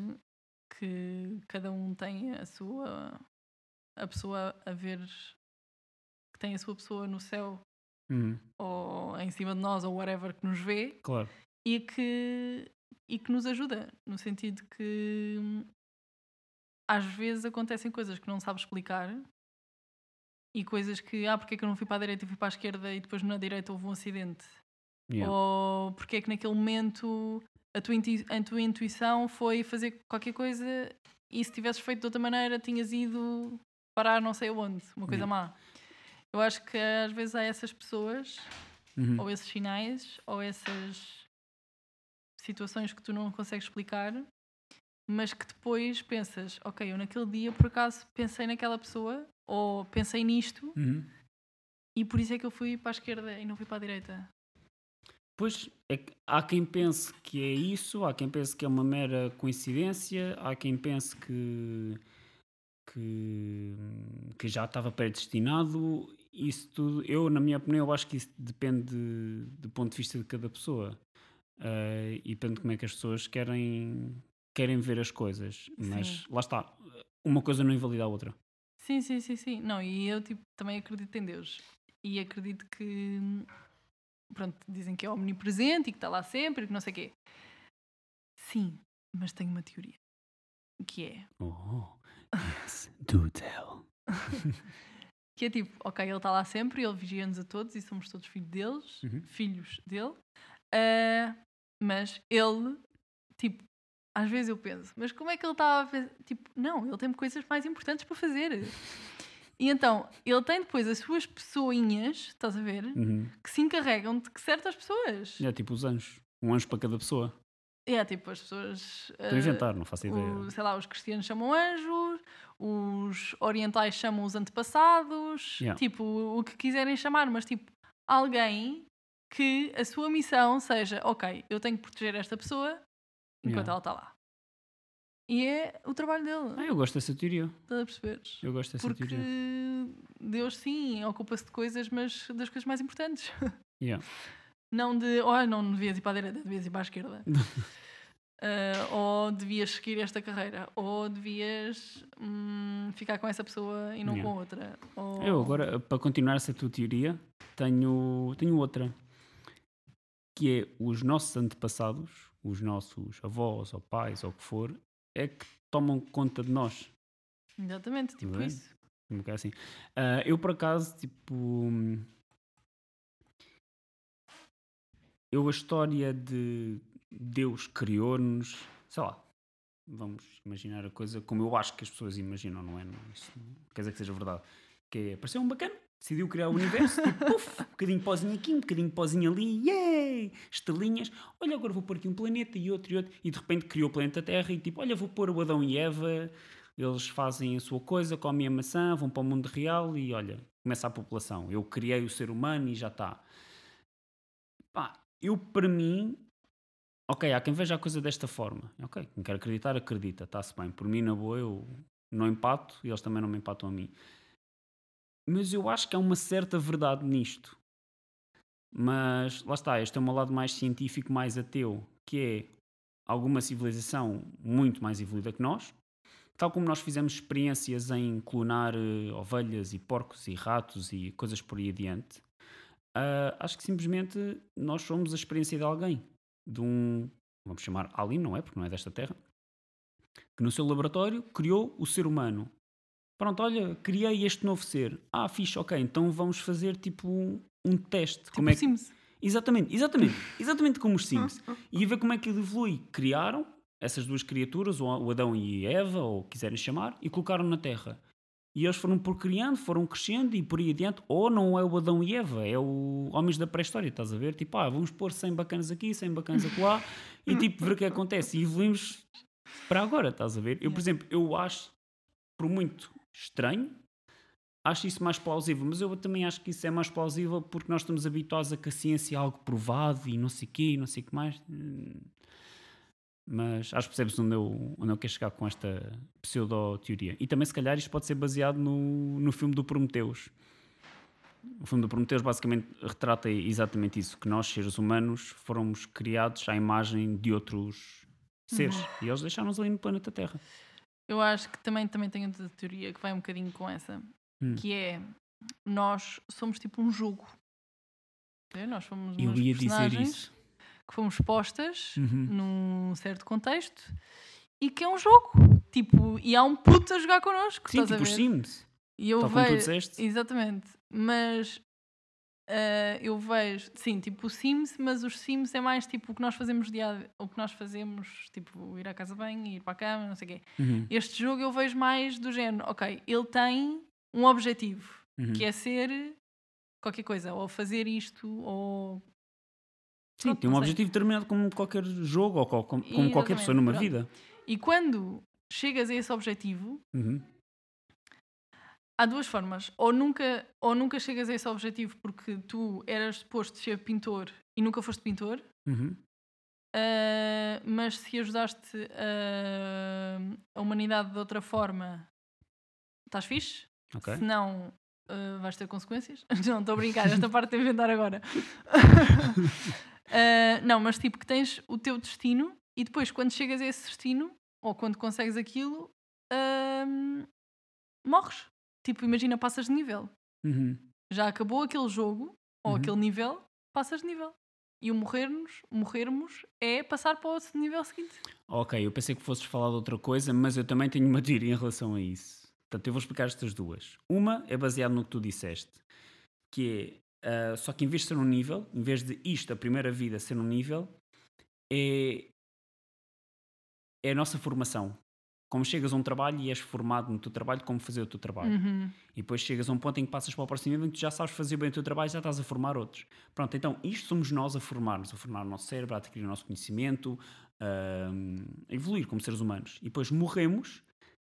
Speaker 1: que cada um tem a sua a pessoa a ver que tem a sua pessoa no céu
Speaker 2: Uhum.
Speaker 1: ou em cima de nós ou whatever que nos vê
Speaker 2: Claro.
Speaker 1: e que, e que nos ajuda, no sentido que às vezes acontecem coisas que não sabes explicar e coisas que, ah, porque é que eu não fui para a direita e fui para a esquerda e depois na direita houve um acidente?
Speaker 2: Yeah.
Speaker 1: Ou porque é que naquele momento a tua, a tua intuição foi fazer qualquer coisa e se tivesses feito de outra maneira tinhas ido parar não sei aonde, uma coisa
Speaker 2: Yeah.
Speaker 1: má. Eu acho que às vezes há essas pessoas
Speaker 2: Uhum.
Speaker 1: ou esses sinais, ou essas situações que tu não consegues explicar, mas que depois pensas, ok, eu naquele dia por acaso pensei naquela pessoa, ou pensei nisto,
Speaker 2: Uhum.
Speaker 1: e por isso é que eu fui para a esquerda e não fui para a direita.
Speaker 2: Pois, é há quem pense que é isso, há quem pense que é uma mera coincidência, há quem pense que, que, que já estava predestinado. Isso tudo, eu, na minha opinião, eu acho que isso depende do ponto de vista de cada pessoa. Eh, e depende de como é que as pessoas querem, querem ver as coisas. Mas
Speaker 1: Sim.
Speaker 2: lá está, uma coisa não invalida a outra.
Speaker 1: Sim, sim, sim, sim. Não, e eu tipo, também acredito em Deus. E acredito que, pronto, dizem que é omnipresente e que está lá sempre e que não sei o quê. Sim, mas tenho uma teoria. Que é,
Speaker 2: Oh, yes, do tell.
Speaker 1: Que é tipo, ok, ele está lá sempre, ele vigia-nos a todos e somos todos filhos deles,
Speaker 2: Uhum.
Speaker 1: filhos dele. Ah, mas ele, tipo, às vezes eu penso, mas como é que ele está a fazer? Tipo, não, ele tem coisas mais importantes para fazer. E então, ele tem depois as suas pessoinhas, estás a ver,
Speaker 2: Uhum.
Speaker 1: que se encarregam de que certas pessoas.
Speaker 2: É tipo os anjos. Um anjo para cada pessoa.
Speaker 1: É, tipo, as pessoas.
Speaker 2: Estou a
Speaker 1: ah,
Speaker 2: inventar, não faço ideia.
Speaker 1: o- sei lá, os cristianos chamam anjos, os orientais chamam os antepassados,
Speaker 2: Yeah.
Speaker 1: tipo, o que quiserem chamar, mas tipo, alguém que a sua missão seja, ok, eu tenho que proteger esta pessoa enquanto
Speaker 2: Yeah.
Speaker 1: ela está lá. E é o trabalho dele,
Speaker 2: Ah, eu gosto dessa teoria.
Speaker 1: estás a perceber?
Speaker 2: Eu gosto dessa
Speaker 1: Porque
Speaker 2: teoria.
Speaker 1: Deus sim ocupa-se de coisas, mas das coisas mais importantes.
Speaker 2: Yeah.
Speaker 1: Não de, oh, não devias ir para a direita, devias ir para a esquerda. Ah, ou devias seguir esta carreira, ou devias hum, ficar com essa pessoa e não
Speaker 2: Yeah.
Speaker 1: com outra. Ou...
Speaker 2: Eu agora, para continuar essa tua teoria, tenho, tenho outra. Que é os nossos antepassados, os nossos avós ou pais ou o que for, é que tomam conta de nós.
Speaker 1: Exatamente, tipo
Speaker 2: bem?
Speaker 1: isso.
Speaker 2: Um bocado assim. Ah, eu, por acaso, tipo. Eu, a história de Deus criou-nos, sei lá, vamos imaginar a coisa como eu acho que as pessoas imaginam, não é? Não, isso não quer dizer que seja verdade. Que é, pareceu um bacana, decidiu criar o universo, tipo, puf, um bocadinho pozinho aqui, um bocadinho pozinho ali, yay! Estrelinhas, olha, agora vou pôr aqui um planeta e outro e outro, e de repente criou o planeta Terra e tipo, olha, vou pôr o Adão e Eva, eles fazem a sua coisa, comem a maçã, vão para o mundo real e olha, começa a população. Eu criei o ser humano e já está. Pá, eu para mim, ok, há quem veja a coisa desta forma. Ok, quem quer acreditar, acredita, está-se bem. Por mim, na boa, eu não empato e eles também não me empatam a mim. Mas eu acho que há uma certa verdade nisto. Mas lá está, este é meu lado mais científico, mais ateu, que é alguma civilização muito mais evoluída que nós, tal como nós fizemos experiências em clonar eh, ovelhas e porcos e ratos e coisas por aí adiante, ah, acho que simplesmente nós somos a experiência de alguém, de um, vamos chamar alien, não é? Porque não é desta terra, que no seu laboratório criou o ser humano. Pronto, olha, criei este novo ser. Ah, fixe, ok, então vamos fazer tipo um, um teste.
Speaker 1: Tipo
Speaker 2: como é que...
Speaker 1: Sims.
Speaker 2: Exatamente, exatamente, exatamente como os Sims. E ver como é que ele evolui. Criaram essas duas criaturas, o Adão e Eva, ou quiserem chamar, e colocaram na Terra. E eles foram por criando, foram crescendo e por aí adiante. Ou não é o Adão e Eva, é o Homens da Pré-História, estás a ver? Tipo, ah, vamos pôr 100 bacanas aqui, 100 bacanas acolá, e tipo, ver o que acontece. E evoluímos para agora, estás a ver? Eu, por exemplo, eu acho, por muito estranho, acho isso mais plausível, mas eu também acho que isso é mais plausível porque nós estamos habituados a que a ciência é algo provado e não sei o quê, e não sei o que mais. Hum, Mas acho que percebes onde eu, onde eu quero chegar com esta pseudo-teoria. E também, se calhar, isto pode ser baseado no, no filme do Prometeus. O filme do Prometeus basicamente retrata exatamente isso: que nós, seres humanos, fomos criados à imagem de outros seres. E eles deixaram-nos ali no planeta Terra.
Speaker 1: Eu acho que também, também tenho outra teoria que vai um bocadinho com essa,
Speaker 2: Hum.
Speaker 1: que é nós somos tipo um jogo. Nós somos
Speaker 2: Eu ia dizer isso.
Speaker 1: que fomos postas
Speaker 2: Uhum.
Speaker 1: num certo contexto e que é um jogo. Tipo, e há um puto a jogar connosco.
Speaker 2: Sim,
Speaker 1: estás a
Speaker 2: tipo os
Speaker 1: ver?
Speaker 2: Sims.
Speaker 1: E eu
Speaker 2: Tal
Speaker 1: vejo. Exatamente. Mas ah, eu vejo, sim, tipo o Sims, mas os Sims é mais tipo o que nós fazemos dia o que nós fazemos, tipo ir à casa bem, ir para a cama, não sei o quê.
Speaker 2: Uhum.
Speaker 1: Este jogo eu vejo mais do género, ok, ele tem um objetivo,
Speaker 2: Uhum.
Speaker 1: que é ser qualquer coisa, ou fazer isto, ou.
Speaker 2: Sim,
Speaker 1: Pronto,
Speaker 2: tem um objetivo determinado como qualquer jogo ou co- como, como qualquer pessoa numa
Speaker 1: pronto.
Speaker 2: vida.
Speaker 1: E quando chegas a esse objetivo,
Speaker 2: Uhum.
Speaker 1: Há duas formas. Ou nunca, ou nunca chegas a esse objetivo porque tu eras suposto ser pintor e nunca foste pintor,
Speaker 2: Uhum.
Speaker 1: ah, mas se ajudaste a, a humanidade de outra forma, estás fixe.
Speaker 2: Ok.
Speaker 1: Se não, ah, vais ter consequências. Não, estou a brincar, esta parte tem a inventar agora. Ah, não, mas tipo que tens o teu destino e depois quando chegas a esse destino, ou quando consegues aquilo, morres. Tipo, imagina, passas de nível.
Speaker 2: Uhum.
Speaker 1: Já acabou aquele jogo, ou
Speaker 2: Uhum.
Speaker 1: aquele nível, passas de nível. E o morrermos, morrermos é passar para o outro nível seguinte.
Speaker 2: Ok, eu pensei que fosses falar de outra coisa, mas eu também tenho uma teoria em relação a isso. Portanto, eu vou explicar estas duas. Uma é baseada no que tu disseste, que é ah, só que em vez de ser um nível, em vez de isto, a primeira vida, ser um nível, é, é a nossa formação. Como chegas a um trabalho e és formado no teu trabalho, como fazer o teu trabalho.
Speaker 1: Uhum.
Speaker 2: E depois chegas a um ponto em que passas para o próximo nível em que tu já sabes fazer bem o teu trabalho e já estás a formar outros. Pronto, então isto somos nós a formar-nos, a formar o nosso cérebro, a adquirir o nosso conhecimento, a evoluir como seres humanos. E depois morremos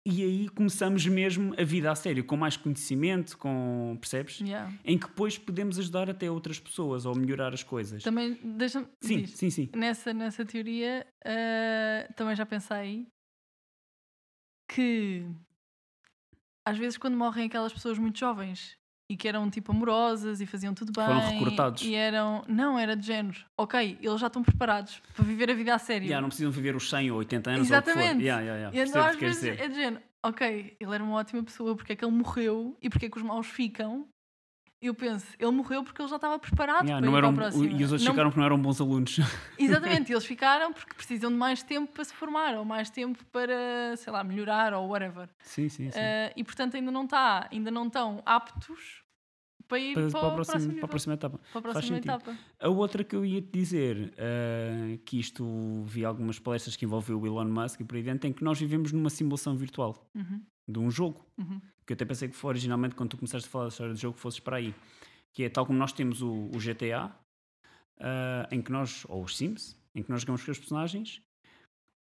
Speaker 2: e aí começamos mesmo a vida a sério, com mais conhecimento, com. percebes?
Speaker 1: Yeah.
Speaker 2: Em que depois podemos ajudar até outras pessoas ou melhorar as coisas.
Speaker 1: Também, deixa-me.
Speaker 2: sim,
Speaker 1: diz.
Speaker 2: sim, sim.
Speaker 1: nessa, nessa teoria, ah, também já pensei que às vezes quando morrem aquelas pessoas muito jovens e que eram tipo amorosas e faziam tudo bem
Speaker 2: Foram recrutados.
Speaker 1: e eram não era de género ok eles já estão preparados para viver a vida a sério
Speaker 2: Já, não precisam viver os 100 ou 80 anos ou o que for.
Speaker 1: Exatamente.
Speaker 2: Yeah, yeah, yeah.
Speaker 1: e então às vezes
Speaker 2: dizer.
Speaker 1: é de género ok ele era uma ótima pessoa porque é que ele morreu e porque é que os maus ficam eu penso ele morreu porque ele já estava preparado
Speaker 2: Yeah,
Speaker 1: para
Speaker 2: não eram,
Speaker 1: para próxima
Speaker 2: e os outros
Speaker 1: Não-
Speaker 2: ficaram porque não eram bons alunos.
Speaker 1: Exatamente, eles ficaram porque precisam de mais tempo para se formar, ou mais tempo para, sei lá, melhorar ou whatever.
Speaker 2: sim, sim, sim.
Speaker 1: Eh, e portanto ainda não está, ainda não estão aptos para ir
Speaker 2: para,
Speaker 1: para,
Speaker 2: para a
Speaker 1: o
Speaker 2: próxima,
Speaker 1: próximo
Speaker 2: para a próxima etapa.
Speaker 1: para a próxima etapa.
Speaker 2: A outra que eu ia te dizer, ah, que isto vi algumas palestras que envolveu o Elon Musk e por aí dentro, em que nós vivemos numa simulação virtual
Speaker 1: Uhum,
Speaker 2: de um jogo.
Speaker 1: uhum.
Speaker 2: Que eu até pensei que foi originalmente quando tu começaste a falar da história do jogo, fosses para aí. Que é tal como nós temos o, o GTA, ah, em que nós, ou os Sims, em que nós jogamos com os personagens,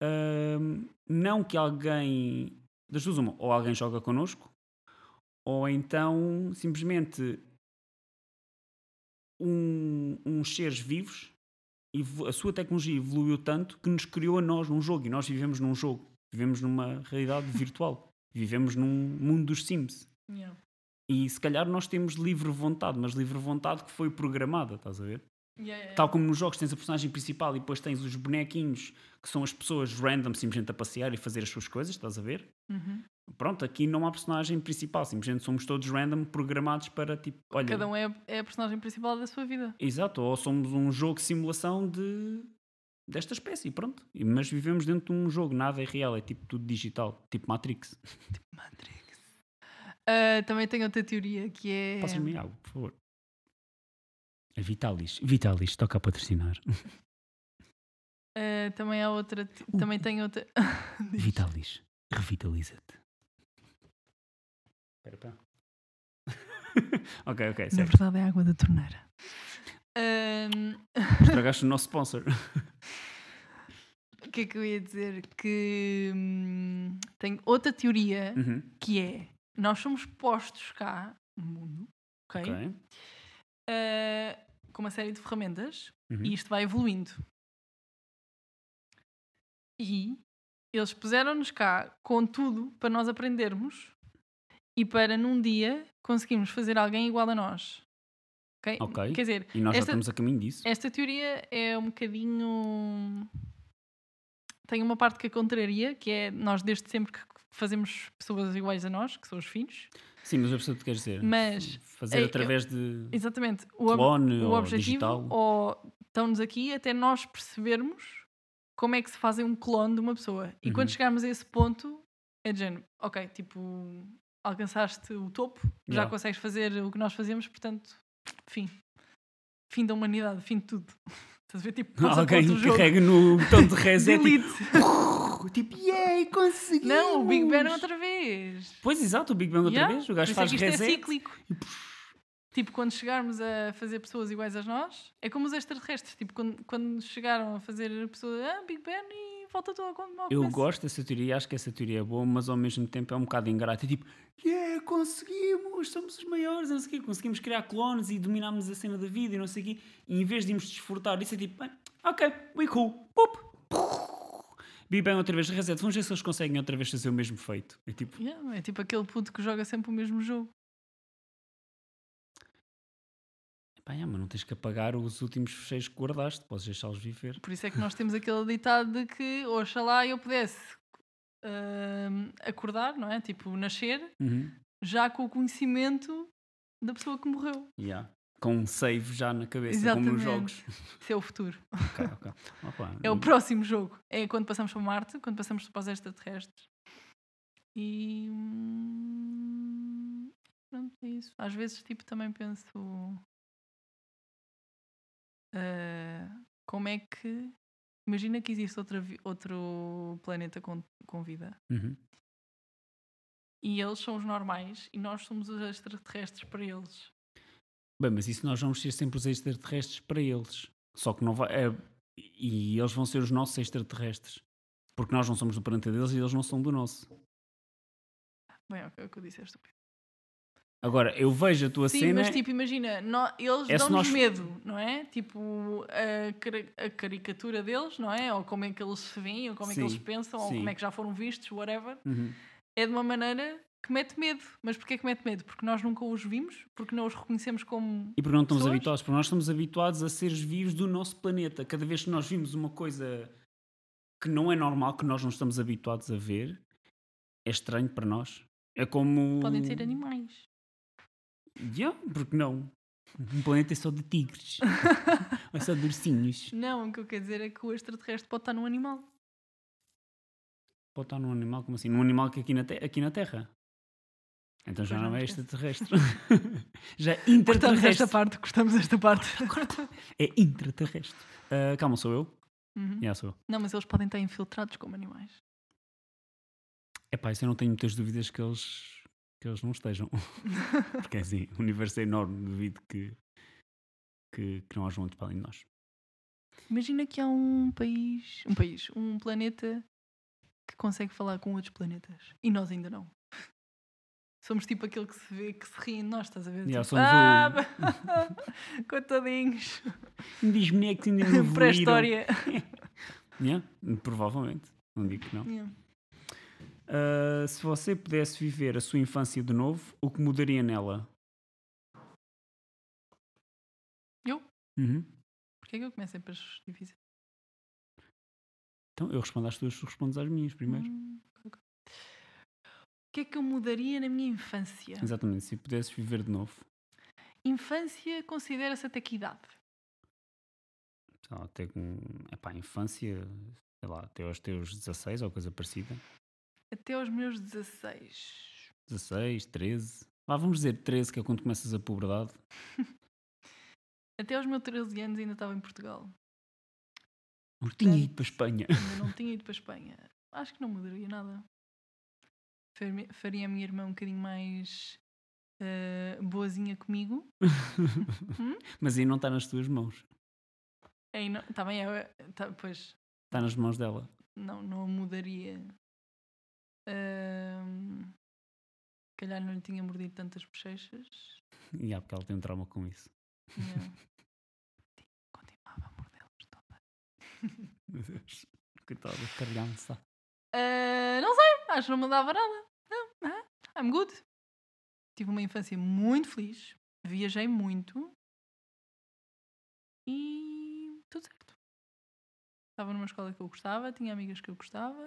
Speaker 2: ah, não que alguém, das duas uma, ou alguém joga connosco, ou então simplesmente um, uns seres vivos evo- a sua tecnologia evoluiu tanto que nos criou a nós num jogo e nós vivemos num jogo, vivemos numa realidade virtual, vivemos num mundo dos Sims.
Speaker 1: Yeah.
Speaker 2: E se calhar nós temos livre vontade, mas livre vontade que foi programada, estás a ver?
Speaker 1: Yeah, yeah,
Speaker 2: Tal como nos jogos tens a personagem principal e depois tens os bonequinhos que são as pessoas random simplesmente a passear e fazer as suas coisas, estás a ver?
Speaker 1: Uhum.
Speaker 2: Pronto, aqui não há personagem principal, simplesmente somos todos random programados para tipo, olha,
Speaker 1: Cada um é, é a personagem principal da sua vida.
Speaker 2: Exato, ou somos um jogo de simulação de desta espécie, pronto. Mas vivemos dentro de um jogo, nada é real, é tipo tudo digital, tipo Matrix.
Speaker 1: Matrix. Ah, também tenho outra teoria que é.
Speaker 2: Passas-me água, por favor. A Vitalis. Vitalis, toca a patrocinar.
Speaker 1: ah, também há outra.
Speaker 2: Uh.
Speaker 1: Também tenho outra.
Speaker 2: Vitalis, revitaliza-te. Espera, espera. ok, ok,
Speaker 1: Na
Speaker 2: sério.
Speaker 1: verdade é água da torneira. Ahm,
Speaker 2: Estragaste o nosso sponsor.
Speaker 1: O que é que eu ia dizer? Que hum, tenho outra teoria
Speaker 2: Uhum,
Speaker 1: que é nós somos postos cá no mundo, ok?
Speaker 2: ok.
Speaker 1: Ah, com uma série de ferramentas
Speaker 2: Uhum.
Speaker 1: e isto vai evoluindo. E eles puseram-nos cá com tudo para nós aprendermos e para num dia conseguirmos fazer alguém igual a nós. Ok?
Speaker 2: Ok.
Speaker 1: Quer dizer,
Speaker 2: E nós já
Speaker 1: esta,
Speaker 2: estamos a caminho disso.
Speaker 1: esta teoria é um bocadinho. Tem uma parte que a contraria, que é nós desde sempre que fazemos pessoas iguais a nós, que são os filhos.
Speaker 2: Sim, mas eu percebo o que queres dizer.
Speaker 1: Mas,
Speaker 2: Fazer
Speaker 1: eu-
Speaker 2: através de
Speaker 1: Exatamente. O,
Speaker 2: clone
Speaker 1: o
Speaker 2: ou
Speaker 1: objetivo
Speaker 2: digital.
Speaker 1: ou estão-nos aqui até nós percebermos como é que se fazem um clone de uma pessoa. E quando
Speaker 2: Uhum.
Speaker 1: chegarmos a esse ponto, é de género, ok, tipo, alcançaste o topo, já
Speaker 2: Yeah.
Speaker 1: consegues fazer o que nós fazemos, portanto, fim. Fim da humanidade, fim de tudo. Estás a ver? Tipo,
Speaker 2: Alguém carrega no botão de reset e
Speaker 1: Delete.
Speaker 2: tipo, yay, conseguimos!
Speaker 1: Não, o Big Ben outra vez.
Speaker 2: Pois exato, o Big Bang outra
Speaker 1: Yeah,
Speaker 2: vez, o gajo
Speaker 1: é
Speaker 2: faz
Speaker 1: isto
Speaker 2: reset.
Speaker 1: é cíclico. Tipo, quando chegarmos a fazer pessoas iguais a nós, é como os extraterrestres. Tipo, quando, quando chegaram a fazer pessoas, ah, Big Ben e volta tudo a con- ao
Speaker 2: Eu gosto dessa teoria, acho que essa teoria é boa, mas ao mesmo tempo é um bocado ingrata. É tipo, yeah, conseguimos, somos os maiores, não sei o quê, conseguimos criar clones e dominamos a cena da vida e não sei o quê. E em vez de irmos desfrutar, isso é tipo, "Bem, ok, we cool, Pup. Big Bang outra vez, reset, vamos ver se eles conseguem outra vez fazer o mesmo feito. É tipo,
Speaker 1: Yeah, é tipo aquele puto que joga sempre o mesmo jogo.
Speaker 2: Pá, yeah, mas não tens que apagar os últimos fecheiros que guardaste, podes deixá-los viver.
Speaker 1: Por isso é que nós temos aquele ditado de que, oxalá eu pudesse ahm, acordar, não é? Tipo, nascer,
Speaker 2: Uhum.
Speaker 1: já com o conhecimento da pessoa que morreu.
Speaker 2: Yeah. Com um save já na cabeça, como nos
Speaker 1: Exatamente.
Speaker 2: jogos.
Speaker 1: Isso é o futuro.
Speaker 2: Ok, ok. Opa,
Speaker 1: É o próximo jogo. É quando passamos para Marte, quando passamos para os extraterrestres. E. hum, Pronto, é isso. Às vezes, tipo, também penso. Ah, como é que. Imagina que existe outra, vi- outro planeta com, com vida.
Speaker 2: Uhum.
Speaker 1: E eles são os normais e nós somos os extraterrestres para eles.
Speaker 2: Bem, mas isso nós vamos ser sempre os extraterrestres para eles. Só que não vai. é- e eles vão ser os nossos extraterrestres. Porque nós não somos do planeta deles e eles não são do nosso.
Speaker 1: Bem, ok, o que eu disse é estúpido.
Speaker 2: Agora, eu vejo a tua
Speaker 1: Sim,
Speaker 2: cena.
Speaker 1: mas tipo, imagina, nó- eles
Speaker 2: É
Speaker 1: dão-nos
Speaker 2: nós-
Speaker 1: medo, não é? Tipo, a, a caricatura deles, não é? Ou como é que eles se veem, ou como é que eles
Speaker 2: Sim,
Speaker 1: pensam, ou
Speaker 2: sim.
Speaker 1: como é que já foram vistos, whatever.
Speaker 2: Uhum.
Speaker 1: É de uma maneira que mete medo. Mas porquê que mete medo? Porque nós nunca os vimos, porque não os reconhecemos como.
Speaker 2: E porque não estamos
Speaker 1: Pessoas?
Speaker 2: habituados? Porque nós estamos habituados a seres vivos do nosso planeta. Cada vez que nós vimos uma coisa que não é normal, que nós não estamos habituados a ver, é estranho para nós. É como.
Speaker 1: Podem ser animais.
Speaker 2: Yeah, porque não? Um planeta é só de tigres. é só de ursinhos.
Speaker 1: Não, o que eu quero dizer é que o extraterrestre pode estar num animal.
Speaker 2: Pode estar num animal, como assim? Num animal que aqui na, te- aqui na Terra. Então já não,
Speaker 1: não
Speaker 2: é
Speaker 1: esquece.
Speaker 2: extraterrestre. já é
Speaker 1: Cortamos
Speaker 2: interterrestre.
Speaker 1: esta parte, cortamos esta parte.
Speaker 2: É intraterrestre. Ah, calma, sou eu?
Speaker 1: Uhum.
Speaker 2: Já sou eu.
Speaker 1: Não, mas eles podem estar infiltrados como animais.
Speaker 2: Epá, isso eu não tenho muitas dúvidas que eles, que eles não estejam. Porque é assim, o universo é enorme, duvido que, que, que não haja muito para além de nós.
Speaker 1: Imagina que há um país, um país, um planeta que consegue falar com outros planetas e nós ainda não. Somos tipo aquele que se vê, que se ri de nós, estás a ver?
Speaker 2: Yeah,
Speaker 1: Tipo,
Speaker 2: somos
Speaker 1: ah,
Speaker 2: o-
Speaker 1: coitadinhos,
Speaker 2: Diz bonecos ainda não
Speaker 1: pré-história.
Speaker 2: Yeah, provavelmente. Não digo que não.
Speaker 1: Yeah.
Speaker 2: Ah, se você pudesse viver a sua infância de novo, o que mudaria nela?
Speaker 1: Eu?
Speaker 2: Uhum.
Speaker 1: Porquê é que eu começo sempre as difíceis?
Speaker 2: Então, eu respondo às tuas, tu respondes às minhas primeiro.
Speaker 1: Hum, ok. O que é que eu mudaria na minha infância?
Speaker 2: Exatamente, se pudesses viver de novo.
Speaker 1: Infância considera-se até que idade?
Speaker 2: Lá, até com, epá, infância, sei lá, até aos teus 16 ou coisa parecida.
Speaker 1: Até aos meus 16.
Speaker 2: 16, 13. Vá, vamos dizer 13, que é quando começas a puberdade.
Speaker 1: Até aos meus 13 anos ainda estava em Portugal.
Speaker 2: Não tinha ido para a Espanha.
Speaker 1: Ainda não tinha ido para a Espanha. Acho que não mudaria nada. Faria- a minha irmã um bocadinho mais eh, boazinha comigo. Hum?
Speaker 2: Mas aí não está nas tuas mãos.
Speaker 1: Aí não, também é, tá, pois,
Speaker 2: Está nas mãos dela.
Speaker 1: não, não a mudaria. Se calhar não lhe tinha mordido tantas bochechas.
Speaker 2: E há porque ela tem um trauma com isso.
Speaker 1: Não. Continuava a mordê-las todas.
Speaker 2: Meu Deus. Caralhão-se.
Speaker 1: Ah, não sei, acho que não me dava nada. Não, ah, I'm good. Tive uma infância muito feliz, viajei muito e tudo certo. Estava numa escola que eu gostava, tinha amigas que eu gostava,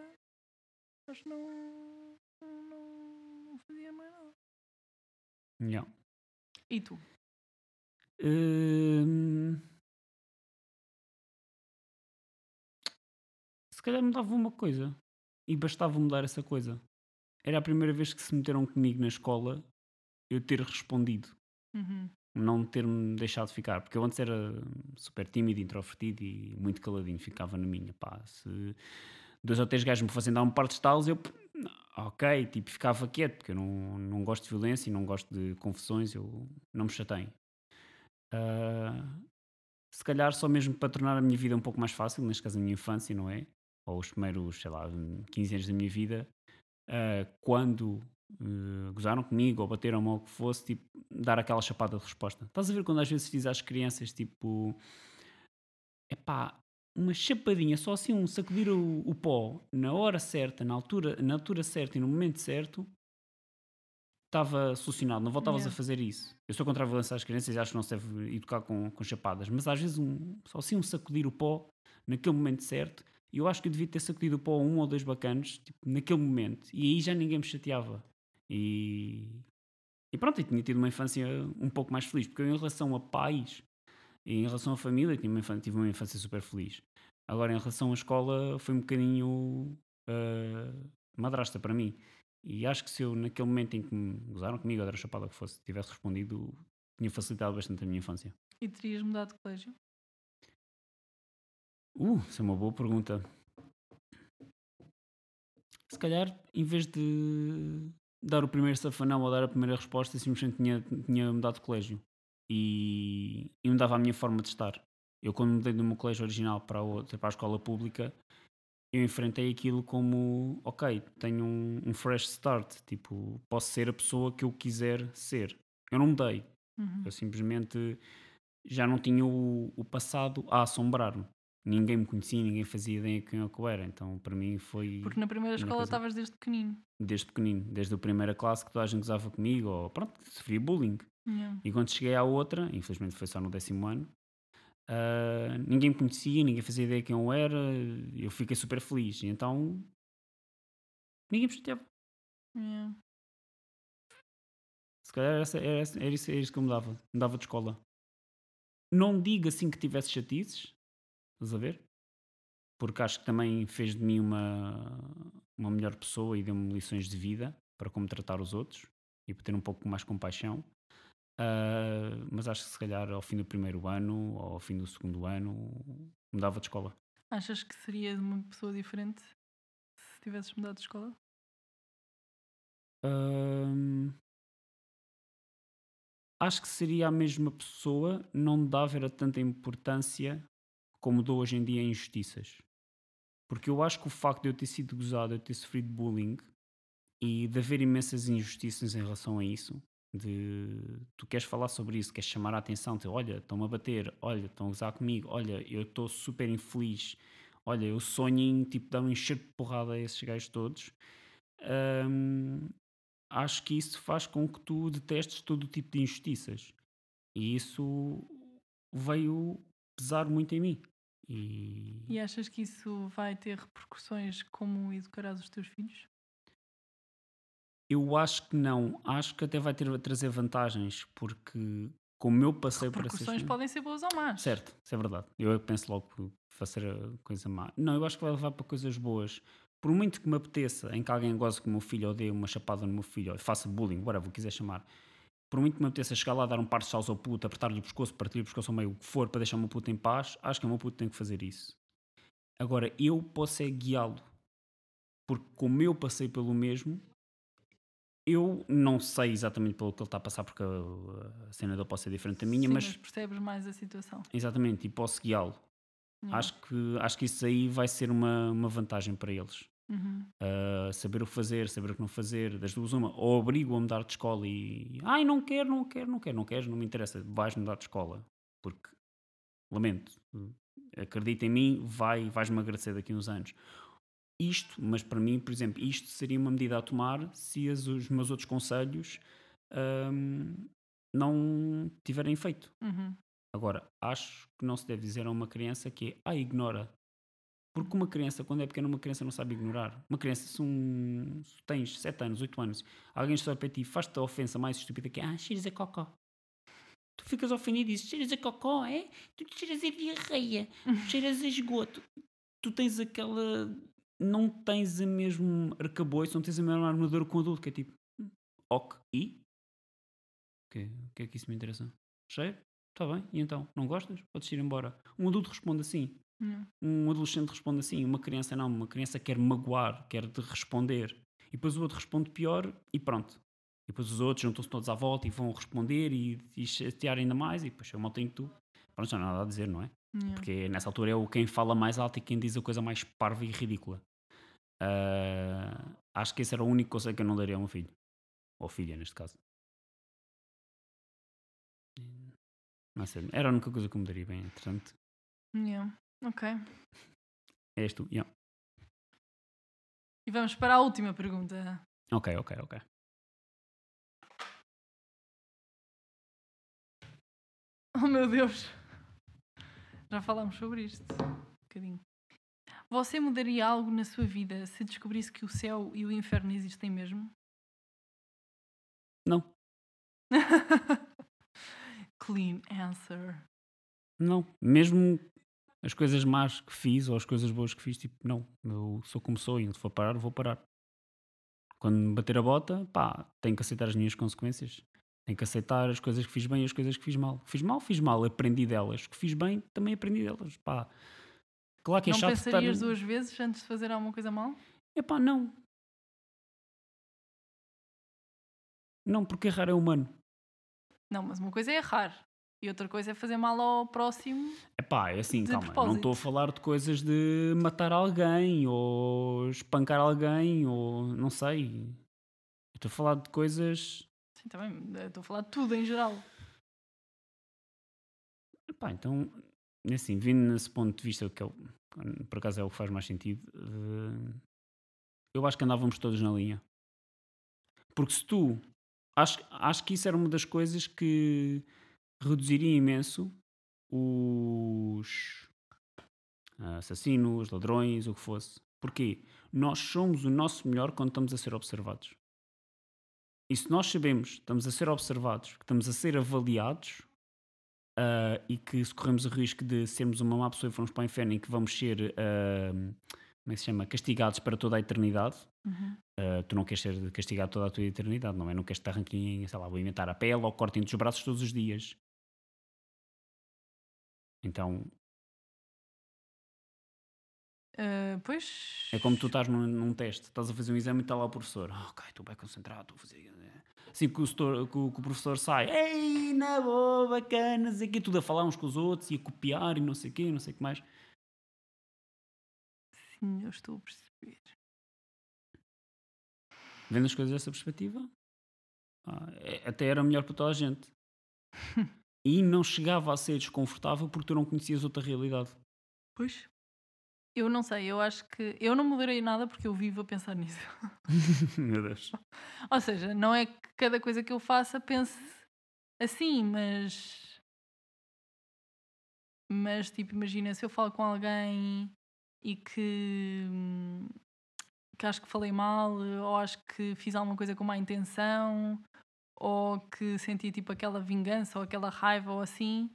Speaker 1: mas não, não, não fazia mais nada.
Speaker 2: Yeah.
Speaker 1: E tu?
Speaker 2: Hum, Se calhar mudava uma coisa. E bastava mudar essa coisa. Era a primeira vez que se meteram comigo na escola eu ter respondido.
Speaker 1: Uhum.
Speaker 2: Não ter-me deixado ficar. Porque eu antes era super tímido, introvertido e muito caladinho. Ficava na minha. Pá, se dois ou três gajos me fossem dar um par de estalos, eu. Ok, tipo, ficava quieto. Porque eu não, não gosto de violência e não gosto de confusões. Eu não me chateio. Ah, se calhar só mesmo para tornar a minha vida um pouco mais fácil, neste caso a minha infância, não é? Ou os primeiros, sei lá, 15 anos da minha vida, ah, quando uh, gozaram comigo ou bateram-me ou o que fosse, tipo, dar aquela chapada de resposta. Estás a ver quando às vezes diz às crianças, tipo, epá, uma chapadinha, só assim um sacudir o, o pó na hora certa, na altura, na altura certa e no momento certo, estava solucionado, não voltavas
Speaker 1: Yeah.
Speaker 2: a fazer isso. Eu sou contra a violência às crianças e acho que não se deve educar com, com chapadas, mas às vezes um, só assim um sacudir o pó naquele momento certo, e eu acho que eu devia ter sacudido o pó um ou dois bacanos tipo, naquele momento, e aí já ninguém me chateava. E, e pronto, eu tinha tido uma infância um pouco mais feliz, porque eu, em relação a pais e em relação à família, tinha uma infância, tive uma infância super feliz. Agora, em relação à escola, foi um bocadinho uh, madrasta para mim. E acho que se eu, naquele momento em que me gozaram comigo, ou deram chapada que fosse, tivesse respondido, tinha facilitado bastante a minha infância.
Speaker 1: E terias mudado de colégio?
Speaker 2: Uh, isso é uma boa pergunta. Se calhar, em vez de dar o primeiro safanão ou dar a primeira resposta, simplesmente tinha, tinha mudado de colégio. E, e mudava a minha forma de estar. Eu, quando mudei do meu colégio original para, outra, para a escola pública, eu enfrentei aquilo como, ok, tenho um, um fresh start, tipo, posso ser a pessoa que eu quiser ser. Eu não mudei,
Speaker 1: Uhum.
Speaker 2: eu simplesmente já não tinha o, o passado a assombrar-me. Ninguém me conhecia, ninguém fazia ideia de quem eu que eu era, então para mim foi
Speaker 1: Porque na primeira escola estavas desde pequenino.
Speaker 2: desde pequenino, desde a primeira classe que toda a gente gozava comigo, ou pronto, sofria bullying.
Speaker 1: Yeah.
Speaker 2: E quando cheguei à outra, infelizmente foi só no décimo ano, ah, ninguém me conhecia, ninguém fazia ideia de quem eu era, eu fiquei super feliz. E então ninguém me chateava.
Speaker 1: Yeah.
Speaker 2: Se calhar era, era, era isso, era isso que eu mudava. Mudava de escola. Não digo assim que tivesse chatices, estás a ver? Porque acho que também fez de mim uma, uma melhor pessoa e deu-me lições de vida para como tratar os outros e para ter um pouco mais compaixão. Ah, mas acho que se calhar ao fim do primeiro ano ou ao fim do segundo ano mudava de escola.
Speaker 1: Achas que serias uma pessoa diferente se tivesses mudado de escola?
Speaker 2: Ahm, acho que seria a mesma pessoa, não dava era tanta importância como dou hoje em dia a injustiças. Porque eu acho que o facto de eu ter sido gozado, eu ter sofrido bullying e de haver imensas injustiças em relação a isso, de tu queres falar sobre isso, queres chamar a atenção, tu, olha, estão-me a bater, olha, estão a gozar comigo, olha, eu estou super infeliz, olha, eu sonho em tipo, dar um enxerto de porrada a esses gajos todos. Acho que isso faz com que tu detestes todo o tipo de injustiças. E isso veio pesar muito em mim. E,
Speaker 1: E achas que isso vai ter repercussões como educarás os teus filhos?
Speaker 2: Eu acho que não. Acho que até vai ter, trazer vantagens, porque como eu passei por essas...
Speaker 1: Repercussões podem ser boas ou más.
Speaker 2: Certo, isso é verdade. Eu é penso logo que fazer a coisa má. Não, eu acho que vai levar para coisas boas. Por muito que me apeteça em que alguém goze com o meu filho ou dê uma chapada no meu filho ou faça bullying, whatever, quiser chamar. Por muito que me apeteça chegar lá, dar um par de chaus ao puto, apertar-lhe o pescoço, partir-lhe o pescoço ao meio, o que for, para deixar o meu puto em paz, acho que o meu puto tem que fazer isso. Agora, eu posso é guiá-lo. Porque como eu passei pelo mesmo, eu não sei exatamente pelo que ele está a passar, porque a, cena dele pode ser diferente da minha,
Speaker 1: Sim,
Speaker 2: mas
Speaker 1: percebes mais a situação.
Speaker 2: exatamente, e posso guiá-lo.
Speaker 1: Yeah.
Speaker 2: Acho que, acho que isso aí vai ser uma, uma vantagem para eles.
Speaker 1: Uhum.
Speaker 2: Uh, saber o que fazer, saber o que não fazer, das duas uma, ou obrigo a mudar de escola e ai não quero, não quero, não quero, não queres, não me interessa, vais mudar de escola, porque lamento, acredita em mim, vai, vais-me agradecer daqui a uns anos. Isto, mas para mim, por exemplo, isto seria uma medida a tomar se as, os meus outros conselhos hum, não tiverem efeito.
Speaker 1: Uhum.
Speaker 2: Agora, acho que não se deve dizer a uma criança que é, ah, ignora. Porque uma criança, quando é pequena, uma criança não sabe ignorar. Uma criança, se, um, se tens 7 anos, 8 anos, alguém está para ti e faz-te a ofensa mais estúpida que é, ah, cheiras a cocó. Tu ficas ofendido e dizes, cheiras a cocó, é? Tu cheiras a diarreia, tu cheiras a esgoto. Tu tens aquela... Não tens a mesmo arcabouço, não tens a mesma armadura com o adulto, que é tipo, "Hum, ok, e? O que, que é que isso me interessa? Cheiro? Está bem, e então? Não gostas? Podes ir embora. Um adulto responde assim.
Speaker 1: Yeah.
Speaker 2: Um adolescente responde assim. Uma criança não. Uma criança quer magoar, quer de responder. E depois o outro responde pior e pronto. E depois os outros juntam-se todos à volta e vão responder e, e chatear ainda mais. E depois eu tenho que tu. Pronto, já não há nada a dizer, não é?
Speaker 1: Yeah.
Speaker 2: Porque nessa altura é o quem fala mais alto e quem diz a coisa mais parva e ridícula. Ah, acho que esse era o único conselho que eu não daria a um filho. Ou filha, neste caso. Não sei, era a única coisa que eu me daria bem, entretanto.
Speaker 1: Yeah. Ok.
Speaker 2: És tu. Yeah.
Speaker 1: E vamos para a última pergunta.
Speaker 2: Ok, ok, ok.
Speaker 1: Oh meu Deus! Já falámos sobre isto. Um bocadinho. Você mudaria algo na sua vida se descobrisse que o céu e o inferno existem mesmo?
Speaker 2: Não,
Speaker 1: Clean answer.
Speaker 2: não. Mesmo as coisas más que fiz ou as coisas boas que fiz, tipo, não. Eu sou como sou e se for parar, vou parar. Quando me bater a bota, pá, tenho que aceitar as minhas consequências. Tenho que aceitar as coisas que fiz bem e as coisas que fiz mal. Fiz mal, fiz mal, aprendi delas. Que fiz bem, também aprendi delas. Pá, claro que é
Speaker 1: não
Speaker 2: chato estar...
Speaker 1: pensarias duas vezes antes de fazer alguma coisa mal?
Speaker 2: Epá, não. Não, porque errar é humano.
Speaker 1: Não, mas uma coisa é errar e outra coisa é fazer mal ao próximo.
Speaker 2: Epá, é assim, calma. Não
Speaker 1: propósito.
Speaker 2: estou a falar de coisas de matar alguém ou espancar alguém ou não sei. Estou a falar de coisas.
Speaker 1: Sim, também. eh, Estou a falar de tudo em geral.
Speaker 2: Então, é assim, vindo nesse ponto de vista, que é por acaso é o que faz mais sentido, eh, eu acho que andávamos todos na linha. Porque se tu. Acho, acho que isso era uma das coisas que reduziria imenso os assassinos, ladrões, o que fosse. Porquê? Nós somos o nosso melhor quando estamos a ser observados. E se nós sabemos que estamos a ser observados, que estamos a ser avaliados, ah, e que se corremos o risco de sermos uma má pessoa e formos para o inferno e que vamos ser, ah, como é que se chama, castigados para toda a eternidade,
Speaker 1: Uhum.
Speaker 2: ah, tu não queres ser castigado toda a tua eternidade, não é? Não queres te arranquem, sei lá, vou inventar a pele ou cortem-te os braços todos os dias. Então,
Speaker 1: Eh, pois.
Speaker 2: é como tu estás num, num teste, estás a fazer um exame e está lá o professor. Ah, ok, estou bem concentrado, estou a fazer... Assim que o, setor- que o- que o professor sai, ei, na boa, bacana, sei quê, tudo a falar uns com os outros e a copiar e não sei o quê, não sei o que mais.
Speaker 1: Sim, eu estou a perceber.
Speaker 2: Vendo as coisas dessa perspectiva, ah, é- até era melhor para toda a gente. e não chegava a ser desconfortável porque tu não conhecias outra realidade.
Speaker 1: Pois. Eu não sei, eu acho que. Eu não mudarei nada porque eu vivo a pensar nisso.
Speaker 2: Meu Deus.
Speaker 1: Ou seja, não é que cada coisa que eu faça pense assim, mas. Mas, tipo, imagina, se eu falo com alguém e que. que acho que falei mal, ou acho que fiz alguma coisa com má intenção, ou que senti, tipo, aquela vingança ou aquela raiva ou assim,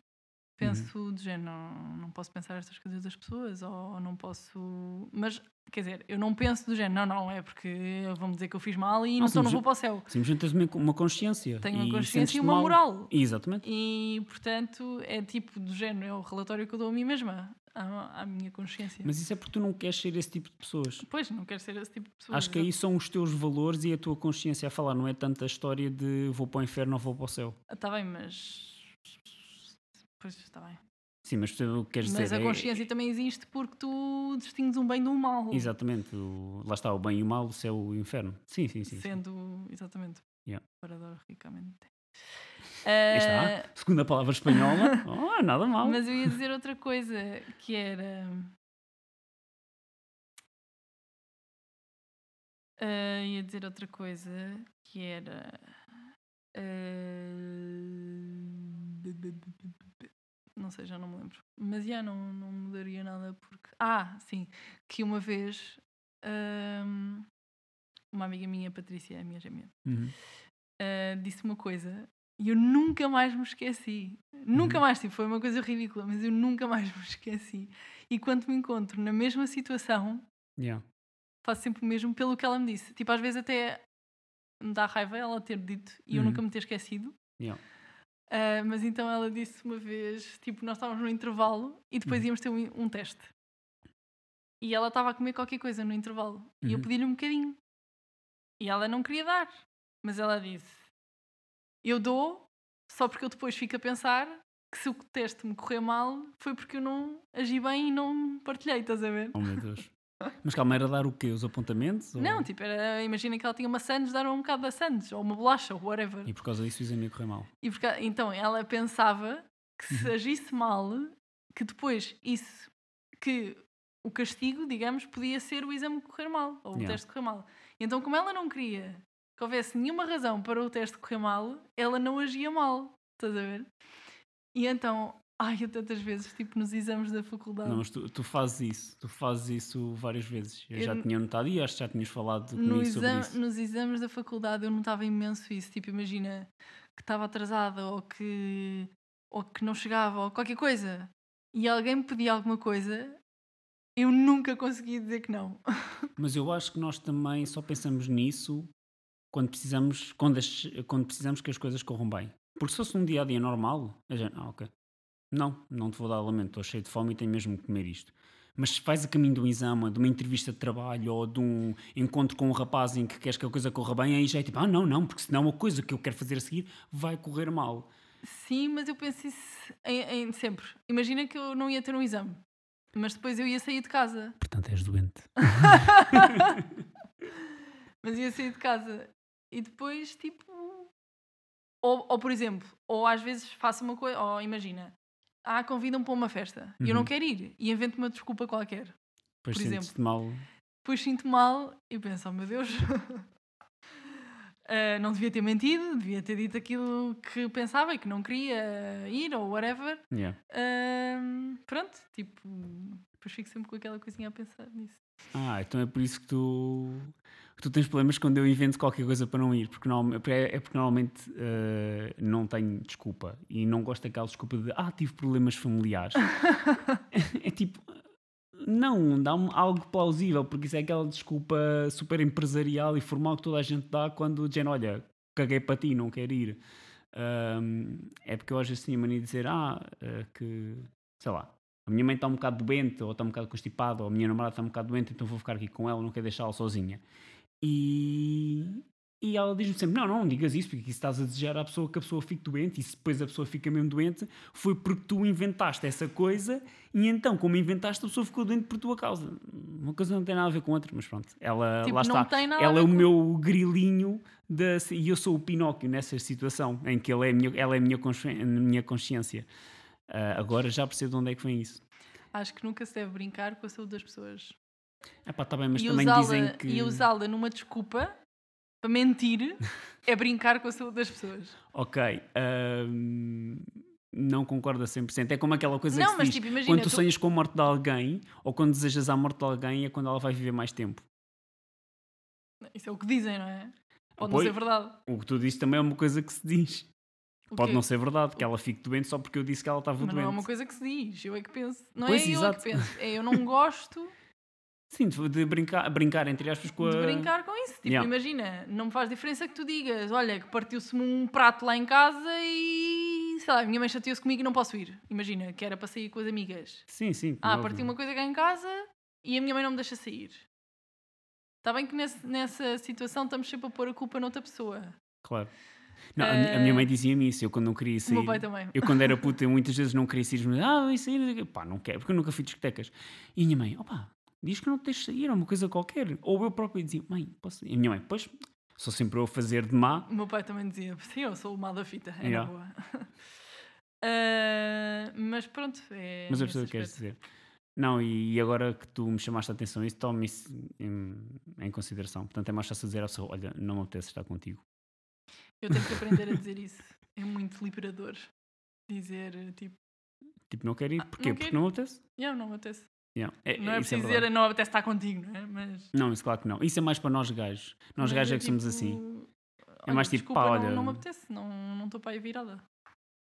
Speaker 1: penso do género, não, não posso pensar estas coisas das pessoas, ou não posso. Mas, quer dizer, eu não penso do género, não, não, é porque vão dizer que eu fiz mal e
Speaker 2: Não,
Speaker 1: então não
Speaker 2: simplesmente-
Speaker 1: vou para o céu.
Speaker 2: Simplesmente tens uma- uma consciência.
Speaker 1: Tenho uma consciência e uma
Speaker 2: mal.
Speaker 1: moral.
Speaker 2: Exatamente.
Speaker 1: E, portanto, é tipo do género, é o relatório que eu dou a mim mesma, à, à minha consciência.
Speaker 2: Mas isso é porque tu não queres ser esse tipo de pessoas.
Speaker 1: Pois, não quero ser esse tipo de pessoa.
Speaker 2: Acho que aí são os teus valores e a tua consciência a falar, não é tanto a história de vou para o inferno ou vou para o céu.
Speaker 1: Está bem, mas. Pois, está bem.
Speaker 2: Sim, mas tu queres
Speaker 1: Mas
Speaker 2: dizer.
Speaker 1: a
Speaker 2: é-
Speaker 1: consciência também existe porque tu distingues um bem de um mal.
Speaker 2: Exatamente, o- lá está o bem e o mal, o céu e o inferno. Sim, sim, sim. sim.
Speaker 1: Sendo, exatamente,
Speaker 2: Yeah.
Speaker 1: parador ricamente. Eh,
Speaker 2: está. Segunda palavra espanhola. Oh, nada mal.
Speaker 1: Mas eu ia dizer outra coisa, que era. Ah, ia dizer outra coisa, que era. ah, não sei, já não me lembro. Mas já não, não mudaria nada porque. Ah, sim, que uma vez ahm, uma amiga minha, Patrícia, a minha gêmea,
Speaker 2: Uhum.
Speaker 1: ah, disse uma coisa e eu nunca mais me esqueci. Nunca
Speaker 2: Uhum.
Speaker 1: mais, tipo, foi uma coisa ridícula, mas eu nunca mais me esqueci. E quando me encontro na mesma situação,
Speaker 2: Yeah.
Speaker 1: faço sempre o mesmo pelo que ela me disse. Tipo, às vezes até me dá raiva ela ter dito e eu
Speaker 2: Uhum.
Speaker 1: nunca me ter esquecido.
Speaker 2: Yeah.
Speaker 1: Ah, mas então ela disse uma vez, tipo, nós estávamos no intervalo e depois
Speaker 2: Uhum.
Speaker 1: íamos ter um, um teste. E ela estava a comer qualquer coisa no intervalo. E eu
Speaker 2: Uhum.
Speaker 1: pedi-lhe um bocadinho. E ela não queria dar. Mas ela disse: Eu dou só porque eu depois fico a pensar que se o teste me correr mal foi porque eu não agi bem e não partilhei, estás a ver?
Speaker 2: Oh meu Deus. Mas calma, era dar o quê? Os apontamentos? Ou-
Speaker 1: Não, tipo, era, imagina que ela tinha uma Sandes, dar um bocado da Sandes, ou uma bolacha, ou whatever.
Speaker 2: E por causa disso o exame ia correr mal.
Speaker 1: E porque, então ela pensava que se
Speaker 2: Uhum.
Speaker 1: agisse mal, que depois isso, que o castigo, digamos, podia ser o exame correr mal, ou o
Speaker 2: Yeah.
Speaker 1: teste correr mal. Então, como ela não queria que houvesse nenhuma razão para o teste correr mal, ela não agia mal, estás a ver? E então, ai, eu tantas vezes, tipo, nos exames da faculdade,
Speaker 2: Não, mas tu, tu fazes isso. Tu fazes isso várias vezes. Eu,
Speaker 1: Eu
Speaker 2: já tinha notado e acho que já tinhas falado
Speaker 1: no
Speaker 2: comigo sobre
Speaker 1: exame-
Speaker 2: isso.
Speaker 1: nos exames da faculdade eu notava imenso isso. Tipo, imagina que estava atrasada ou que, ou que não chegava ou qualquer coisa e alguém me pedia alguma coisa, eu nunca conseguia dizer que não.
Speaker 2: Mas eu acho que nós também só pensamos nisso quando precisamos, quando, as- quando precisamos que as coisas corram bem. Porque se fosse um dia a dia normal, a gente, ah, ok. Não, não te vou dar lamento, estou cheio de fome e tenho mesmo que comer isto. Mas se vais a caminho de um exame, de uma entrevista de trabalho ou de um encontro com um rapaz em que queres que a coisa corra bem, aí já é tipo, ah, não, não, porque senão a coisa que eu quero fazer a seguir vai correr mal.
Speaker 1: Sim, mas eu penso isso em, em sempre. Imagina que eu não ia ter um exame, mas depois eu ia sair de casa.
Speaker 2: Portanto, és doente.
Speaker 1: mas ia sair de casa e depois, tipo. Ou, ou por exemplo, ou às vezes faço uma coisa, ou imagina, ah, convidam-me para uma festa e eu não
Speaker 2: Uhum.
Speaker 1: quero ir e invento uma desculpa qualquer.
Speaker 2: Depois
Speaker 1: Por
Speaker 2: sentes-te mal.
Speaker 1: Depois sinto mal e penso, oh meu Deus, ah, não devia ter mentido, devia ter dito aquilo que pensava e que não queria ir ou whatever.
Speaker 2: Yeah.
Speaker 1: Ahm, pronto, tipo, depois fico sempre com aquela coisinha a pensar nisso.
Speaker 2: Ah, então é por isso que tu, que tu tens problemas quando eu invento qualquer coisa para não ir, porque porque é, é porque normalmente eh, não tenho desculpa e não gosto daquela desculpa de ah, tive problemas familiares. é tipo, não, dá-me algo plausível, porque isso é aquela desculpa super empresarial e formal que toda a gente dá quando dizem, olha, caguei para ti, não quero ir. É porque eu às vezes tinha a mania de dizer, ah, eh, que, sei lá, a minha mãe está um bocado doente, ou está um bocado constipada, ou a minha namorada está um bocado doente, então vou ficar aqui com ela, não quero deixá-la sozinha. E, e ela diz-me sempre: Não, não, não digas isso, porque isso estás a desejar à pessoa que a pessoa fique doente, e se depois a pessoa fica mesmo doente, foi porque tu inventaste essa coisa, e então, como inventaste, a pessoa ficou doente por tua causa. Uma coisa não tem nada a ver com outra, mas pronto, ela
Speaker 1: Tipo,
Speaker 2: lá está. ela é o
Speaker 1: com-
Speaker 2: meu grilinho da, e eu sou o Pinóquio nessa situação, em que ele é a minha, ela é a minha, consci- a minha consciência. Ah, agora já percebo de onde é que vem isso.
Speaker 1: Acho que nunca se deve brincar com a saúde das pessoas.
Speaker 2: Epá, tá bem, mas
Speaker 1: e
Speaker 2: também
Speaker 1: usá-la
Speaker 2: dizem que.
Speaker 1: e usá-la numa desculpa para mentir é brincar com a saúde das pessoas.
Speaker 2: Ok, ahm, não concordo a 100%. É como aquela coisa
Speaker 1: Não,
Speaker 2: que
Speaker 1: mas
Speaker 2: diz,
Speaker 1: tipo, imagina,
Speaker 2: quando tu
Speaker 1: tu-
Speaker 2: sonhas com a morte de alguém ou quando desejas a morte de alguém é quando ela vai viver mais tempo.
Speaker 1: Isso é o que dizem, não é? Pode
Speaker 2: Pois.
Speaker 1: não ser verdade.
Speaker 2: O que tu dizes também é uma coisa que se diz. Pode não ser verdade, que ela fique doente só porque eu disse que ela estava
Speaker 1: Mas
Speaker 2: doente.
Speaker 1: não é uma coisa que se diz. Eu é que penso. Não
Speaker 2: Pois,
Speaker 1: é eu
Speaker 2: exato.
Speaker 1: é que penso. É eu não gosto
Speaker 2: Sim, de de brincar, brincar entre aspas com a...
Speaker 1: de brincar com isso. Tipo,
Speaker 2: Yeah.
Speaker 1: imagina, não me faz diferença que tu digas, olha, que partiu-se-me um prato lá em casa e sei lá, a minha mãe chateou-se comigo e não posso ir. Imagina, que era para sair com as amigas.
Speaker 2: Sim, sim.
Speaker 1: Ah,
Speaker 2: óbvio.
Speaker 1: partiu uma coisa cá em casa e a minha mãe não me deixa sair. Está bem que nesse- nessa situação estamos sempre a pôr a culpa noutra pessoa.
Speaker 2: Claro. Não, a, minha, a minha
Speaker 1: Eh,
Speaker 2: mãe dizia-me isso, eu quando não queria
Speaker 1: O
Speaker 2: sair...
Speaker 1: meu pai também.
Speaker 2: Eu quando era puta, eu muitas vezes não queria sair, mas ah, vai sair, pá, não quero, porque eu nunca fui discotecas. E a minha mãe, opá, diz que não te deixes sair, é uma coisa qualquer. Ou eu próprio dizia, mãe, posso ir? E a minha mãe, pois, sou sempre eu a fazer de má.
Speaker 1: O meu pai também dizia, sim, eu sou o mal da fita, é
Speaker 2: Yeah.
Speaker 1: boa. Ah, mas pronto, é.
Speaker 2: Mas eu percebo o que queres dizer. Não, e e agora que tu me chamaste a atenção isso, tome isso em, em consideração. Portanto, é mais fácil dizer à pessoa: olha, não me apetece estar contigo.
Speaker 1: Eu tenho que aprender a dizer isso. É muito liberador. Dizer tipo,
Speaker 2: Tipo, não quero ir.
Speaker 1: Ah,
Speaker 2: Porquê?
Speaker 1: não
Speaker 2: Porque não me apetece.
Speaker 1: não, não me apetece.
Speaker 2: Yeah. É,
Speaker 1: Não é
Speaker 2: isso
Speaker 1: preciso
Speaker 2: verdade.
Speaker 1: dizer não apetece estar contigo, não é? Mas.
Speaker 2: Não, isso claro que não. Isso é mais para nós gajos. Nós
Speaker 1: mas
Speaker 2: gajos é que somos
Speaker 1: tipo,
Speaker 2: assim.
Speaker 1: olha,
Speaker 2: mais tipo,
Speaker 1: desculpa,
Speaker 2: pá,
Speaker 1: não-
Speaker 2: olha-
Speaker 1: Não, me apetece, não estou para aí virada.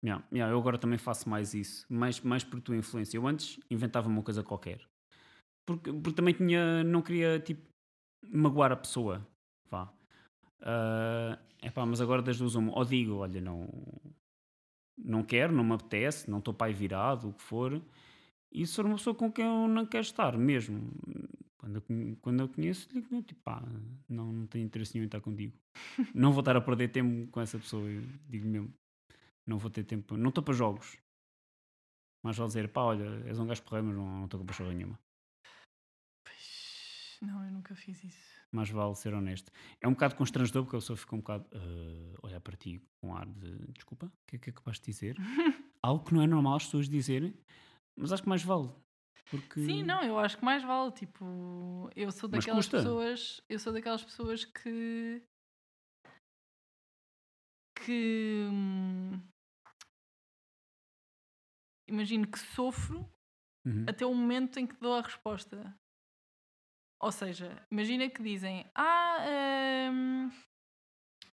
Speaker 2: Yeah, yeah, eu agora também faço mais isso, mais, mais por tua influência. Eu antes inventava uma coisa qualquer. Porque, porque também tinha, não queria tipo magoar a pessoa. Vá. Ah, epá, mas agora das duas uma, ou digo, olha, não, não quero, não me apetece, não estou para aí virado, o que for. Se for uma pessoa com quem eu não quero estar mesmo, quando eu, quando eu conheço, digo, tipo, pá, não, não tenho interesse nenhum em estar contigo. não vou estar a perder tempo com essa pessoa, eu digo mesmo. Não vou ter tempo, não estou para jogos. Mas vale dizer, pá, olha, és um gajo porreiro, mas não estou com paixão nenhuma.
Speaker 1: Pois, não, eu nunca fiz isso.
Speaker 2: mais vale ser honesto. É um bocado constrangedor porque a pessoa fica um bocado a olhar para ti com ar de desculpa, o que é que é capaz de dizer? Algo que não é normal as pessoas dizerem, mas acho que mais vale. Porque
Speaker 1: Sim, não, eu acho que mais vale. Tipo, eu sou daquelas pessoas. Eu sou daquelas pessoas que. que. hum, imagino que sofro
Speaker 2: Uhum.
Speaker 1: até o momento em que dou a resposta. Ou seja, imagina que dizem: Ah, hum,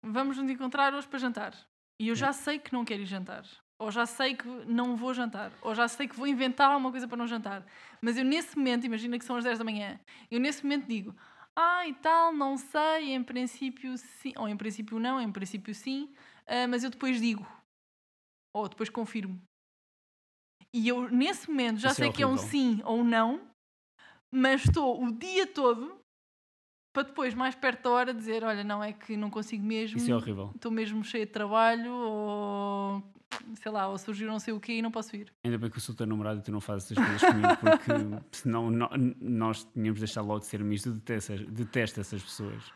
Speaker 1: vamos nos encontrar hoje para jantar. E eu já sei que não quero ir jantar. Ou já sei que não vou jantar. Ou já sei que vou inventar alguma coisa para não jantar. Mas eu nesse momento, imagina que são as 10 da manhã, eu nesse momento digo: Ah, e tal, não sei, em princípio sim. Ou em princípio não, em princípio sim. ah, mas eu depois digo. Ou depois confirmo. E eu, nesse momento, já
Speaker 2: Isso é
Speaker 1: sei que é um sim ou um não, mas estou o dia todo para depois, mais perto da hora, dizer: Olha, não é que não consigo mesmo,
Speaker 2: Isso é horrível.
Speaker 1: estou mesmo cheio de trabalho, ou sei lá, ou surgiu não sei o quê e não posso ir.
Speaker 2: Ainda bem que eu sou teu namorado e tu não fazes essas coisas comigo, porque senão no- nós tínhamos de deixar logo de ser amigos. Detesto, detesto essas pessoas.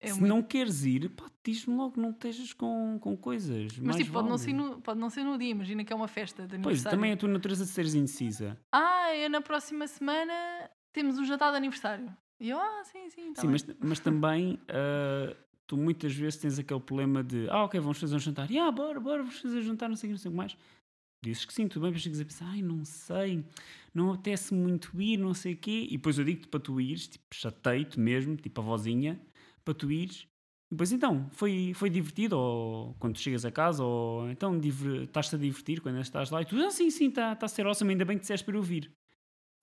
Speaker 1: É
Speaker 2: Se
Speaker 1: muito-
Speaker 2: não queres ir, pá, diz-me logo, não estejas com, com coisas.
Speaker 1: Mas
Speaker 2: mais
Speaker 1: tipo, pode não,
Speaker 2: vale.
Speaker 1: ser no, pode não ser no dia, imagina que é uma festa de
Speaker 2: Pois, também é a tua natureza de seres indecisa.
Speaker 1: Ah, é na próxima semana temos um jantar de aniversário. E eu, ah, sim, sim, tá
Speaker 2: Sim, mas, mas também ah, tu muitas vezes tens aquele problema de ah, ok, vamos fazer um jantar. E ah, bora, bora, vamos fazer um jantar, não sei o que, não sei o que mais. Dizes que sim, tudo bem, mas chegas a pensar, ai, não sei, não apetece muito ir, não sei o quê. E depois eu digo-te para tu ires, tipo, chatei-te mesmo, tipo a vozinha, para tu ires. E depois então, foi, foi divertido, ou quando chegas a casa, ou então estás-te a divertir quando estás lá, e tu, ah, sim, sim, está tá a ser awesome, ainda bem que disseste para eu vir.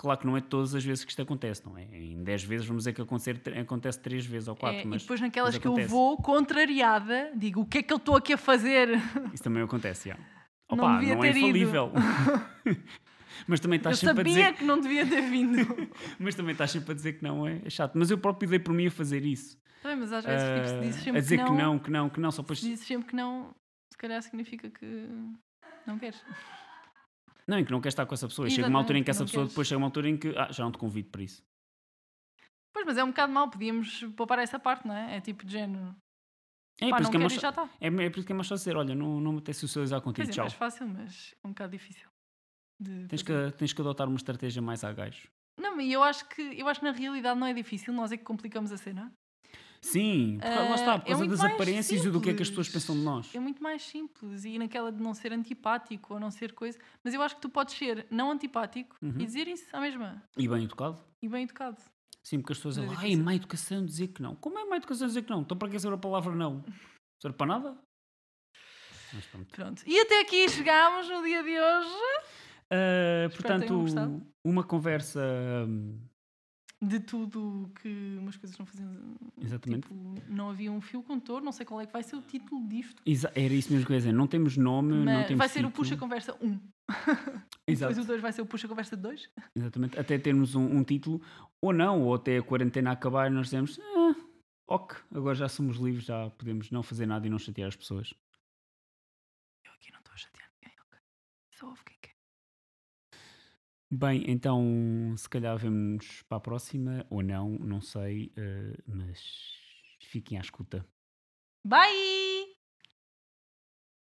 Speaker 2: Claro que não é todas as vezes que isto acontece, não é? Em 10 vezes vamos dizer que acontecer, acontece 3 vezes ou 4,
Speaker 1: É,
Speaker 2: mas
Speaker 1: e depois naquelas que eu vou, contrariada, digo, o que é que eu estou aqui a fazer?
Speaker 2: isso também acontece, já.
Speaker 1: Não
Speaker 2: Opa,
Speaker 1: devia
Speaker 2: não é infalível. mas também
Speaker 1: eu
Speaker 2: estás sempre a
Speaker 1: sabia
Speaker 2: dizer,
Speaker 1: que não devia ter vindo.
Speaker 2: mas também estás sempre a dizer que não é, é chato. Mas eu próprio dei por mim a fazer isso.
Speaker 1: Bem, mas às vezes tipo, se
Speaker 2: Ah,
Speaker 1: dizes
Speaker 2: a
Speaker 1: sempre
Speaker 2: dizer
Speaker 1: que
Speaker 2: que
Speaker 1: não,
Speaker 2: não, que não, que não, só
Speaker 1: se
Speaker 2: depois
Speaker 1: dizes sempre que não, se calhar significa que não queres.
Speaker 2: Não, em que não queres estar com essa pessoa. Chega uma altura em que essa pessoa
Speaker 1: queres.
Speaker 2: depois chega uma altura em que ah, já não te convido para isso.
Speaker 1: Pois, mas é um bocado mau, podíamos poupar essa parte, não é? É tipo de género.
Speaker 2: É,
Speaker 1: Pá,
Speaker 2: por isso que é, mais,
Speaker 1: e
Speaker 2: é, é por isso que é mais fácil dizer, olha, não, não me apetece socializar contigo,
Speaker 1: Pois é,
Speaker 2: tchau.
Speaker 1: mais fácil, mas é um bocado difícil.
Speaker 2: Tens que, tens que adotar uma estratégia mais a gajo.
Speaker 1: Não, mas eu acho que eu acho que na realidade não é difícil, nós é que complicamos a cena.
Speaker 2: Sim, por causa- lá
Speaker 1: Ah,
Speaker 2: está, por
Speaker 1: é
Speaker 2: causa
Speaker 1: muito
Speaker 2: das aparências e do que é que as pessoas
Speaker 1: simples.
Speaker 2: pensam de nós.
Speaker 1: É muito mais simples e naquela de não ser antipático ou não ser coisa. Mas eu acho que tu podes ser não antipático
Speaker 2: Uhum.
Speaker 1: e dizer isso à mesma.
Speaker 2: E bem educado.
Speaker 1: E bem educado.
Speaker 2: Sim, porque as pessoas
Speaker 1: é
Speaker 2: dizem, ai, má educação dizer que não. Como é má educação dizer que não? Então para que saber a palavra não? Serve para nada? Mas pronto.
Speaker 1: Pronto. E até aqui chegámos no dia de hoje.
Speaker 2: Ah,
Speaker 1: tenham
Speaker 2: portanto, uma conversa. hum,
Speaker 1: De tudo que umas coisas não faziam.
Speaker 2: Exatamente.
Speaker 1: Tipo, não havia um fio contor, não sei qual é que vai ser o título disto.
Speaker 2: exa- era isso mesmo que eu ia dizer. Não temos nome, não
Speaker 1: Mas
Speaker 2: temos
Speaker 1: vai ser o
Speaker 2: título.
Speaker 1: Puxa Conversa 1.
Speaker 2: Exato.
Speaker 1: Depois o 2 vai ser o Puxa Conversa 2.
Speaker 2: Exatamente. Até termos um, um título, ou não, ou até a quarentena acabar e nós dizemos, ah, ok, agora já somos livres, já podemos não fazer nada e não chatear as pessoas.
Speaker 1: Eu aqui não estou a chatear ninguém, ok? Só ouve quem.
Speaker 2: Bem, então se calhar vemos para a próxima, ou não, não sei, eh, mas fiquem à escuta.
Speaker 1: Bye!